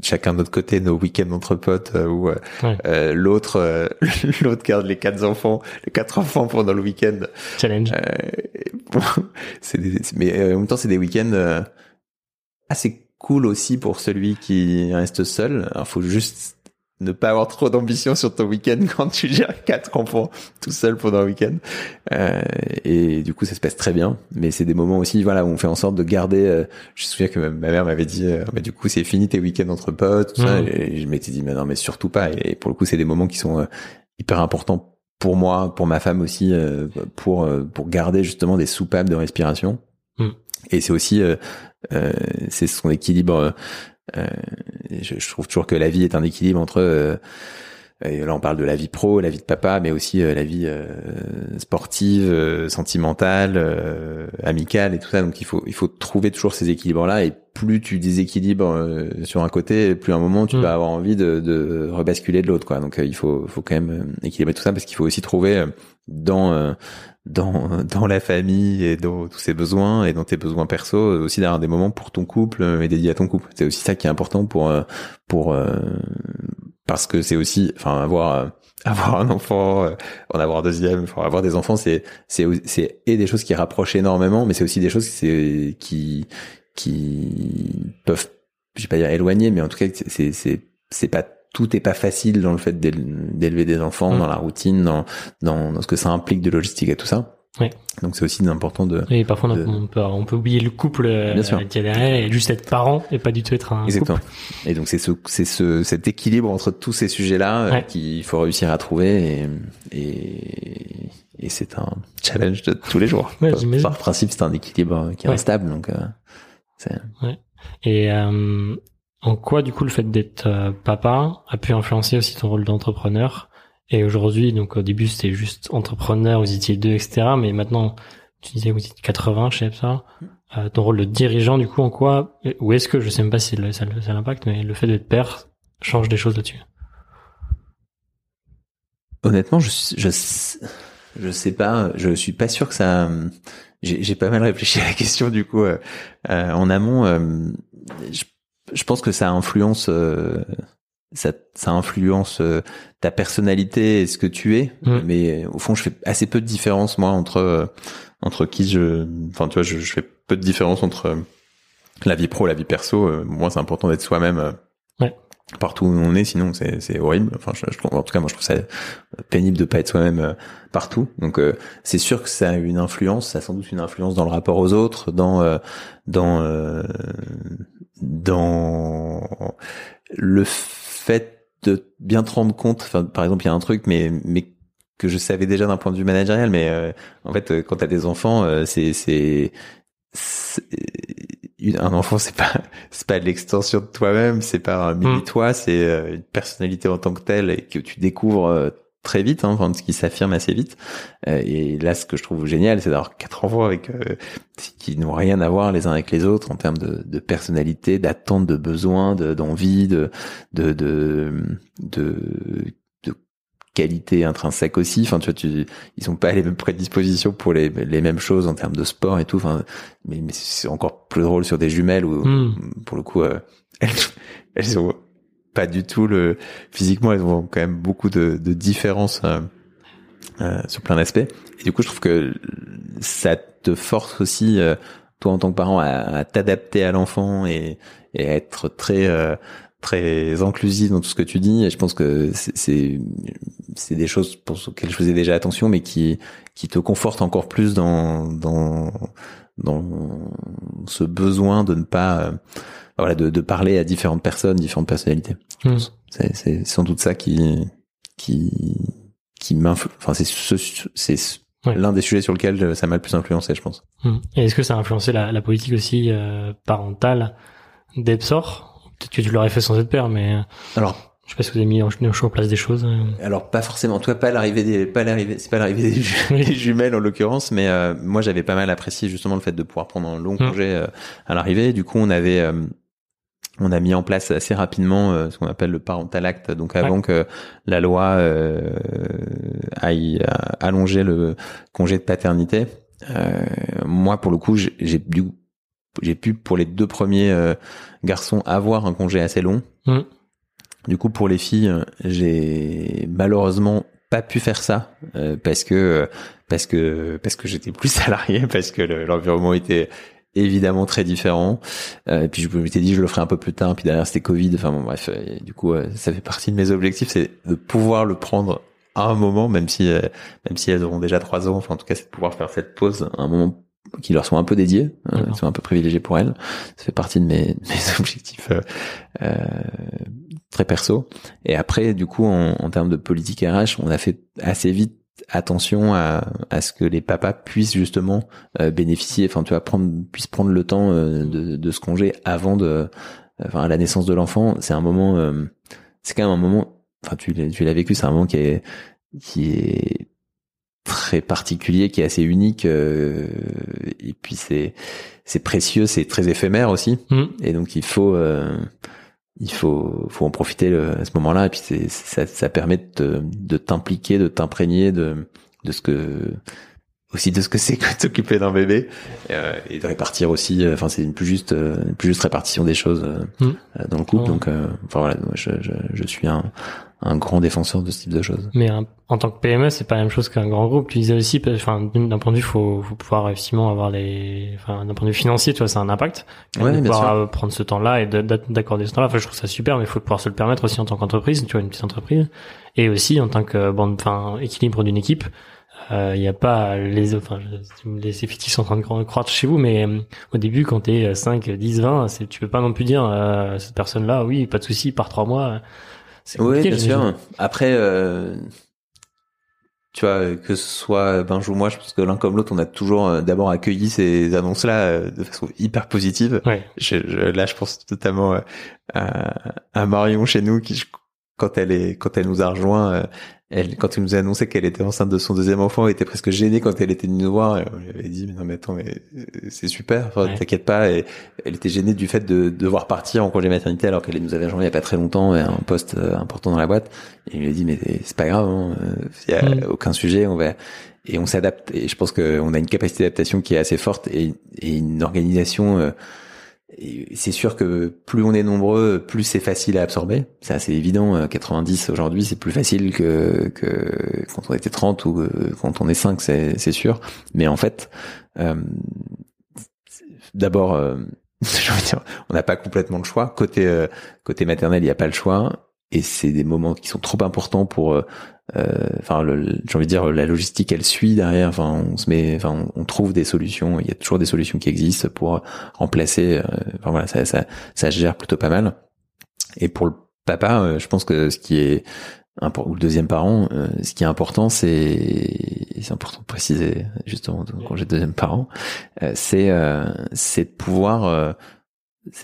chacun de notre côté nos week-ends entre potes euh, où euh, l'autre l'autre garde les quatre enfants, les quatre enfants pendant le week-end. Challenge. c'est mais en même temps c'est des week-ends assez cool aussi pour celui qui reste seul. Il faut juste ne pas avoir trop d'ambition sur ton week-end quand tu gères quatre enfants tout seul pendant un week-end. Euh, et du coup, ça se passe très bien. Mais c'est des moments aussi, voilà, où on fait en sorte de garder. Euh, je me souviens que ma mère m'avait dit, euh, bah, du coup, c'est fini tes week-ends entre potes, tout ça. Mmh. Et je m'étais dit, mais non, mais surtout pas. Et pour le coup, c'est des moments qui sont euh, hyper importants pour moi, pour ma femme aussi, pour pour garder justement des soupapes de respiration. Mmh. Et c'est aussi, c'est son équilibre euh, je, je, trouve toujours que la vie est un équilibre entre euh, et là, on parle de la vie pro, la vie de papa, mais aussi euh, la vie sportive, sentimentale, amicale et tout ça. Donc, il faut il faut trouver toujours ces équilibres-là. Et plus tu déséquilibres sur un côté, plus à un moment tu mm. vas avoir envie de, de rebasculer de l'autre. Quoi. Donc, il faut faut quand même équilibrer tout ça parce qu'il faut aussi trouver dans dans dans la famille et dans tous ses besoins et dans tes besoins perso aussi d'avoir des moments pour ton couple et dédiés à ton couple c'est aussi ça qui est important pour euh, pour euh, parce que c'est aussi enfin avoir euh, avoir un enfant en avoir deuxième enfin avoir des enfants c'est c'est c'est et des choses qui rapprochent énormément mais c'est aussi des choses qui qui qui peuvent je vais pas dire éloigner mais en tout cas c'est c'est c'est pas tout est pas facile dans le fait d'élever des enfants, mm. dans la routine, dans, dans, dans ce que ça implique de logistique et tout ça. Ouais. Donc c'est aussi important de. Et parfois on, peut, on peut oublier le couple euh, Bien sûr. qui est derrière et juste être parent et pas du tout être un Exactement. couple. Et donc c'est ce, c'est ce, cet équilibre entre tous ces sujets-là euh, qu'il faut réussir à trouver et, et, et c'est un challenge de tous les jours. Ouais, par, principe, c'est un équilibre qui est instable, donc. Euh. Ouais. Et euh, en quoi, du coup, le fait d'être euh, papa a pu influencer aussi ton rôle d'entrepreneur? Et aujourd'hui, donc au début, c'était juste entrepreneur, vous étiez deux, etc. Mais maintenant, tu disais que vous étiez 80 chez ça. Euh, ton rôle de dirigeant, du coup, en quoi Ou est-ce que, je sais même pas si ça, ça l'impact, mais le fait d'être père change des choses là-dessus? Honnêtement, je, je, je sais pas. Je suis pas sûr que ça... J'ai pas mal réfléchi à la question, du coup. Euh, en amont, je je pense que ça influence euh, ça, ça influence euh, ta personnalité et ce que tu es mm. mais au fond je fais assez peu de différence moi entre euh, entre qui je enfin tu vois je, je, fais peu de différence entre la vie pro la vie perso moi c'est important d'être soi-même. Partout où on est sinon c'est c'est horrible. Enfin je, je, en tout cas moi je trouve ça pénible de pas être soi-même partout. Donc c'est sûr que ça a une influence ça a sans doute une influence dans le rapport aux autres dans dans dans le fait de bien te rendre compte, enfin, par exemple, il y a un truc, mais, mais que je savais déjà d'un point de vue managérial, mais euh, en fait, quand tu as des enfants, euh, c'est, un enfant, c'est pas, c'est pas l'extension de toi-même, c'est pas un mini toi, c'est euh, une personnalité en tant que telle et que tu découvres très vite, hein, enfin, ce qui s'affirme assez vite. Euh, et là, ce que je trouve génial, c'est d'avoir quatre enfants avec euh, qui n'ont rien à voir les uns avec les autres en termes de, de personnalité, d'attente, de besoin, d'envie, de, de, de, de, qualités intrinsèques aussi. Enfin, tu vois, tu, ils sont pas les mêmes prédispositions pour les, les mêmes choses en termes de sport et tout. Enfin, mais, mais c'est encore plus drôle sur des jumelles où, Hmm. pour le coup, euh, elles, elles ont pas du tout le physiquement, elles ont quand même beaucoup de, de différences euh, euh, sur plein d'aspects. Et du coup, je trouve que ça te force aussi, toi en tant que parent, à, à t'adapter à l'enfant et, et à être très euh, très inclusif dans tout ce que tu dis. Et je pense que c'est c'est des choses pour lesquelles je faisais déjà attention, mais qui qui te confortent encore plus dans dans dans ce besoin de ne pas euh, voilà de, de parler à différentes personnes, différentes personnalités. Hmm. C'est c'est sans doute ça qui qui qui m'influe. Enfin c'est ce, c'est Ouais. l'un des sujets sur lequel ça m'a le plus influencé, je pense. Hmm. Et est-ce que ça a influencé la, la politique aussi euh, parentale d'Epsor? Peut-être que tu l'aurais fait sans être père, mais Alors je sais pas si vous avez mis en, en place des choses. euh. Alors pas forcément, en tout cas pas l'arrivée des, pas l'arrivée, c'est pas l'arrivée des, ju- des jumelles en l'occurrence, mais euh, moi j'avais pas mal apprécié justement le fait de pouvoir prendre un long Mm. congé euh, à l'arrivée. Du coup on avait, euh, on a mis en place assez rapidement euh, ce qu'on appelle le parental act, donc avant que la loi euh, aille euh, allonger le congé de paternité. Euh, moi pour le coup j'ai j'ai dû j'ai pu pour les deux premiers euh, garçons avoir un congé assez long. Mm. Du coup, pour les filles, j'ai malheureusement pas pu faire ça euh, parce que parce que parce que j'étais plus salarié, parce que le- l'environnement était évidemment très différent. Euh, et puis je m'étais dit je le ferai un peu plus tard. Puis derrière c'était Covid. Enfin bon bref. Et du coup, euh, ça fait partie de mes objectifs, c'est de pouvoir le prendre à un moment, même si euh, même si elles auront déjà trois ans. Enfin en tout cas, c'est de pouvoir faire cette pause à un moment qui leur soit un peu dédié, euh, D'accord. qui soit un peu privilégié pour elles. Ça fait partie de mes, mes objectifs euh, euh, très perso. Et après, du coup, en, en termes de politique RH, on a fait assez vite attention à, à ce que les papas puissent justement euh, bénéficier, enfin tu vois, prendre, puissent prendre le temps euh, de, de ce congé avant de, enfin à la naissance de l'enfant. C'est un moment, euh, c'est quand même un moment, enfin tu l'as, tu l'as vécu, c'est un moment qui est, qui est très particulier, qui est assez unique, euh, et puis c'est, c'est précieux, c'est très éphémère aussi. Hmm. Et donc il faut euh, il faut faut en profiter le- à ce moment-là et puis c'est ça, ça permet de de t'impliquer, de t'imprégner de de ce que aussi de ce que c'est que de s'occuper d'un bébé euh, et de répartir aussi euh, enfin c'est une plus juste euh, une plus juste répartition des choses euh, Mm. euh, dans le couple Ouais. donc euh, enfin voilà je, je je suis un un grand défenseur de ce type de choses. Mais un- en tant que PME, c'est pas la même chose qu'un grand groupe. Tu disais aussi, enfin, d'un point de vue, faut, faut pouvoir effectivement avoir les, enfin, d'un point de vue financier, tu vois, c'est un impact. Ouais, de bien pouvoir sûr. euh, prendre ce temps-là et de- d'ac- d'accorder ce temps-là. Enfin, je trouve ça super, mais il faut pouvoir se le permettre aussi en tant qu'entreprise, tu vois, une petite entreprise, et aussi en tant que bande, enfin, équilibre d'une équipe. Euh, Il n'y a pas les, enfin, les effectifs sont en train de cro- croître chez vous, mais euh, au début, quand t'es 5, 10, 20, c'est, tu peux pas non plus dire, euh, cette personne-là, oui, pas de souci, par trois mois. Oui, bien sûr. Après, euh, tu vois, euh, que ce soit Benj ou moi, je pense que l'un comme l'autre, on a toujours euh, d'abord accueilli ces annonces-là euh, de façon hyper positive. Ouais. Je, je- là, je pense notamment à, à Marion chez nous, qui, quand elle est, quand elle nous a rejoint, elle, quand elle nous a annoncé qu'elle était enceinte de son deuxième enfant, elle était presque gênée quand elle était venue nous voir. Et on lui avait dit, mais non, mais attends, mais euh, c'est super, Ouais. t'inquiète pas. Et elle était gênée du fait de devoir partir en congé maternité alors qu'elle nous avait rejoint il y a pas très longtemps et un poste euh, important dans la boîte. Et il lui a dit, mais c'est pas grave, hein, euh, il y a Mm. aucun sujet, on va, et on s'adapte. Et je pense qu'on a une capacité d'adaptation qui est assez forte et, et une organisation. euh, c'est sûr que plus on est nombreux, plus c'est facile à absorber. C'est assez évident. euh, 90 aujourd'hui, c'est plus facile que, que quand on était 30 ou euh, quand on est 5, c'est, sûr. Mais en fait, euh, d'abord, euh, on n'a pas complètement le choix. Côté euh, côté maternel, il n'y a pas le choix. Et c'est des moments qui sont trop importants pour, euh, euh, enfin, j'ai envie de dire, la logistique, elle suit derrière. Enfin, on se met, enfin, on, trouve des solutions. Il y a toujours des solutions qui existent pour remplacer. euh, enfin voilà, ça, ça, ça gère plutôt pas mal. Et pour le papa, euh, je pense que ce qui est ou le deuxième parent, euh, ce qui est important, c'est c'est important de préciser justement quand j'ai deuxième parent, euh, c'est euh, c'est de pouvoir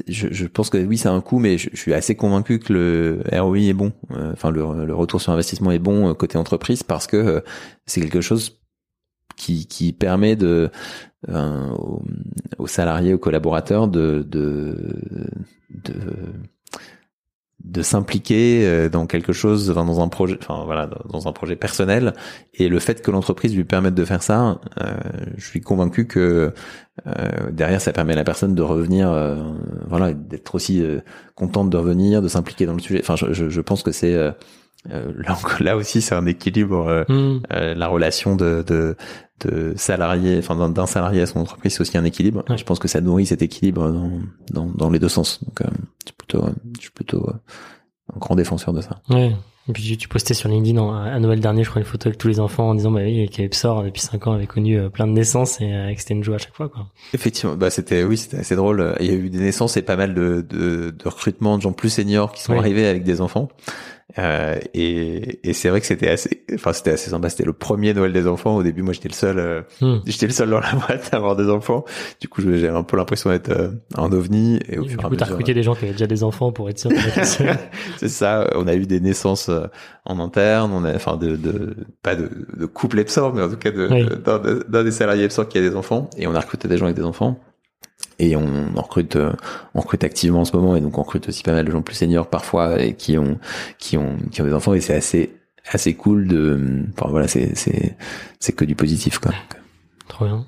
je, je pense que oui, c'est un coût, mais je, je suis assez convaincu que le ROI est bon. Euh, Enfin, le, le retour sur investissement est bon euh, côté entreprise parce que euh, c'est quelque chose qui, qui permet de euh, aux, aux salariés, aux collaborateurs de de de de s'impliquer dans quelque chose, enfin, dans un projet, enfin voilà, dans un projet personnel. Et le fait que l'entreprise lui permette de faire ça, je suis convaincu que derrière, ça permet à la personne de revenir, voilà, d'être aussi contente de revenir, de s'impliquer dans le sujet. Enfin, je, je, je pense que c'est là, là aussi, c'est un équilibre. Mmh. la relation de, de, de salarié, enfin d'un salarié à son entreprise, c'est aussi un équilibre. Je pense que ça nourrit cet équilibre dans, dans, dans les deux sens. Donc, euh, je suis plutôt, je suis plutôt euh, un grand défenseur de ça. Ouais. Et puis tu postais sur LinkedIn à Noël dernier, je crois, une photo avec tous les enfants en disant bah oui, qu'Epsor depuis 5 ans avait connu euh, plein de naissances et que c'était une joie à chaque fois. Quoi. Effectivement, bah c'était oui, c'était assez drôle. Il y a eu des naissances et pas mal de, de, de recrutements de gens plus seniors qui sont arrivés avec des enfants. Euh, et, et c'est vrai que c'était assez, enfin c'était assez sympa. C'était le premier Noël des enfants. Au début, moi, j'étais le seul, euh, hmm. j'étais le seul dans la boîte à avoir des enfants. Du coup, j'avais un peu l'impression d'être euh, un ovni. Et au du coup, t'as recruté des gens qui avaient déjà des enfants pour être sûr. c'est ça. On a eu des naissances euh, en interne. On a, enfin, de, de pas de, de couple Epsor, mais en tout cas de, d'un des salariés Epsor qui a des enfants. Et on a recruté des gens avec des enfants et on, recrute euh, on recrute activement en ce moment et donc on recrute aussi pas mal de gens plus seniors parfois et qui ont qui ont qui ont des enfants et c'est assez assez cool de enfin voilà c'est c'est c'est que du positif quoi. Trop bien.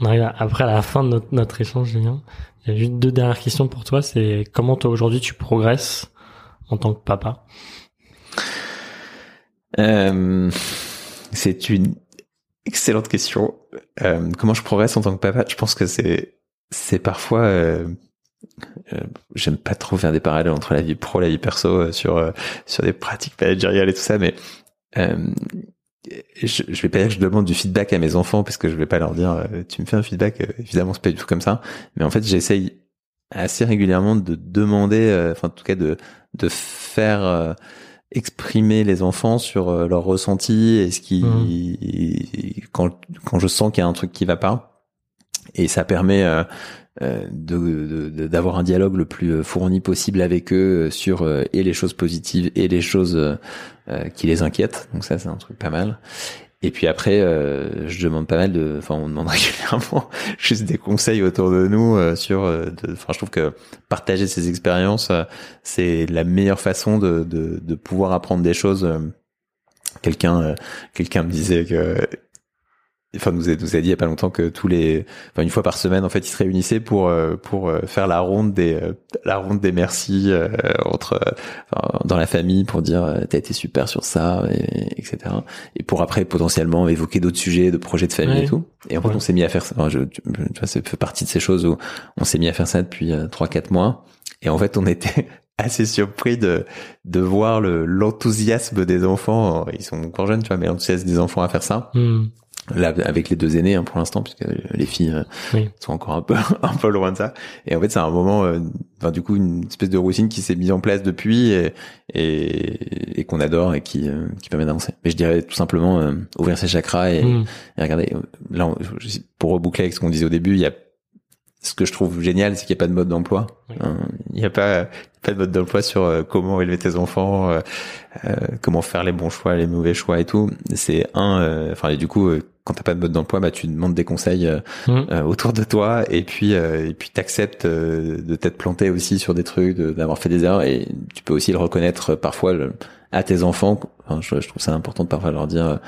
On arrive après à la fin de notre, notre échange Julien. Il y a juste deux dernières questions pour toi c'est comment toi aujourd'hui tu progresses en tant que papa? Euh, c'est une excellente question. Euh, comment je progresse en tant que papa? Je pense que c'est c'est parfois euh, euh, j'aime pas trop faire des parallèles entre la vie pro et la vie perso euh, sur sur des pratiques managériales et tout ça mais je, je vais pas dire que je demande du feedback à mes enfants parce que je vais pas leur dire tu me fais un feedback évidemment c'est pas du tout comme ça mais en fait j'essaye assez régulièrement de demander enfin en tout cas de de faire exprimer les enfants sur leurs ressentis et ce qui mmh. quand quand je sens qu'il y a un truc qui va pas et ça permet euh, euh d'avoir un dialogue le plus euh, fourni possible avec eux euh, sur et les choses positives et les choses qui les inquiètent. Donc ça, c'est un truc pas mal. Et puis après, je demande pas mal de, enfin, on demande régulièrement juste des conseils autour de nous sur. Enfin, je trouve que partager ces expériences, c'est la meilleure façon de, de, de, pouvoir apprendre des choses. Quelqu'un, quelqu'un me disait que enfin nous a, nous a dit il y a pas longtemps que tous les enfin une fois par semaine en fait ils se réunissaient pour euh, pour euh, faire la ronde des euh, la ronde des merci entre dans la famille pour dire t'as été super sur ça et, etc et pour après potentiellement évoquer d'autres sujets de projets de famille et tout. Et en fait on s'est mis à faire ça. Enfin, je, tu vois ça fait partie de ces choses où on s'est mis à faire ça depuis trois quatre mois. Et en fait on était assez surpris de de voir le l'enthousiasme des enfants. Ils sont encore jeunes tu vois mais l'enthousiasme des enfants à faire ça. Hmm. Là, avec les deux aînés hein, pour l'instant, puisque les filles euh, sont encore un peu un peu loin de ça. Et en fait, c'est un moment, euh, enfin du coup, une espèce de routine qui s'est mise en place depuis et, et, et qu'on adore et qui euh, qui permet d'avancer. Mais je dirais tout simplement ouvrir ses chakras et, mm. et regarder. Là, pour reboucler avec ce qu'on disait au début, il y a ce que je trouve génial, c'est qu'il n'y a pas de mode d'emploi. Hein, il n'y a pas pas de mode d'emploi sur comment élever tes enfants, comment faire les bons choix, les mauvais choix et tout. C'est un, enfin et du coup quand t'as pas de mode d'emploi, bah tu demandes des conseils euh, mmh. euh, autour de toi et puis euh, et puis t'acceptes de t'être planté aussi sur des trucs, d'avoir fait des erreurs et tu peux aussi le reconnaître parfois à tes enfants. Enfin, je, trouve ça important de parfois leur dire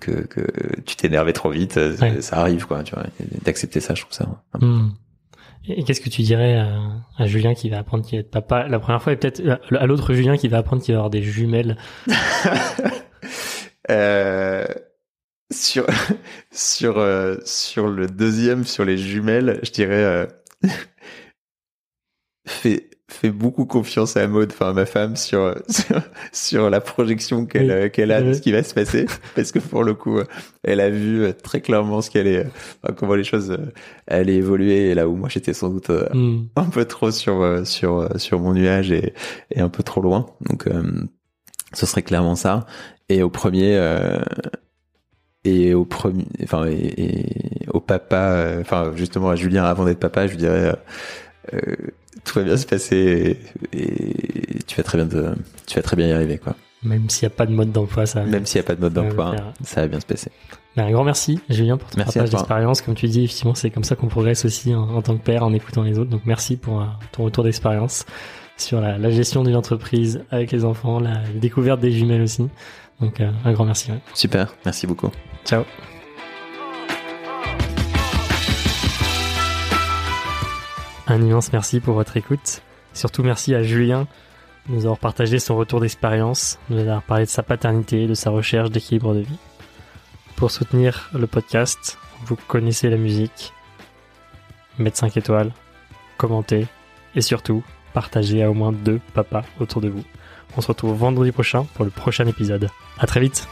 que, que tu t'énervais trop vite, ça arrive quoi, tu vois, d'accepter ça, je trouve ça. Mmh. Et qu'est-ce que tu dirais à, à, Julien qui va apprendre qu'il être papa la première fois et peut-être à l'autre Julien qui va apprendre qu'il va avoir des jumelles? Euh, sur sur euh, sur le deuxième sur les jumelles je dirais euh, fais fais beaucoup confiance à Maud enfin à ma femme sur sur, la projection qu'elle euh, qu'elle a de ce qui va se passer. Parce que pour le coup elle a vu très clairement ce qu'elle est comment les choses allaient évoluer et là où moi j'étais sans doute hmm. un peu trop sur sur sur mon nuage et et un peu trop loin. Donc ce serait clairement ça. Et au premier et au premier enfin et, au papa euh, enfin justement à Julien avant d'être papa je lui dirais euh, euh, tout va bien se passer et, tu vas très bien tu vas très bien y arriver quoi même s'il n'y a pas de mode d'emploi ça même s'il n'y a pas de mode d'emploi ça va bien se passer ben, un grand merci Julien pour ton partage d'expérience comme tu dis effectivement c'est comme ça qu'on progresse aussi en, tant que père en écoutant les autres donc merci pour ton retour d'expérience sur la, gestion d'une entreprise avec les enfants, la, découverte des jumelles aussi. Donc un grand merci. Super, merci beaucoup. Ciao. Un immense merci pour votre écoute. Surtout merci à Julien de nous avoir partagé son retour d'expérience, de nous avoir parlé de sa paternité, de sa recherche d'équilibre de vie. Pour soutenir le podcast, vous connaissez la musique, mettez 5 étoiles, commentez et surtout partagez à au moins deux papas autour de vous. On se retrouve vendredi prochain pour le prochain épisode. À très vite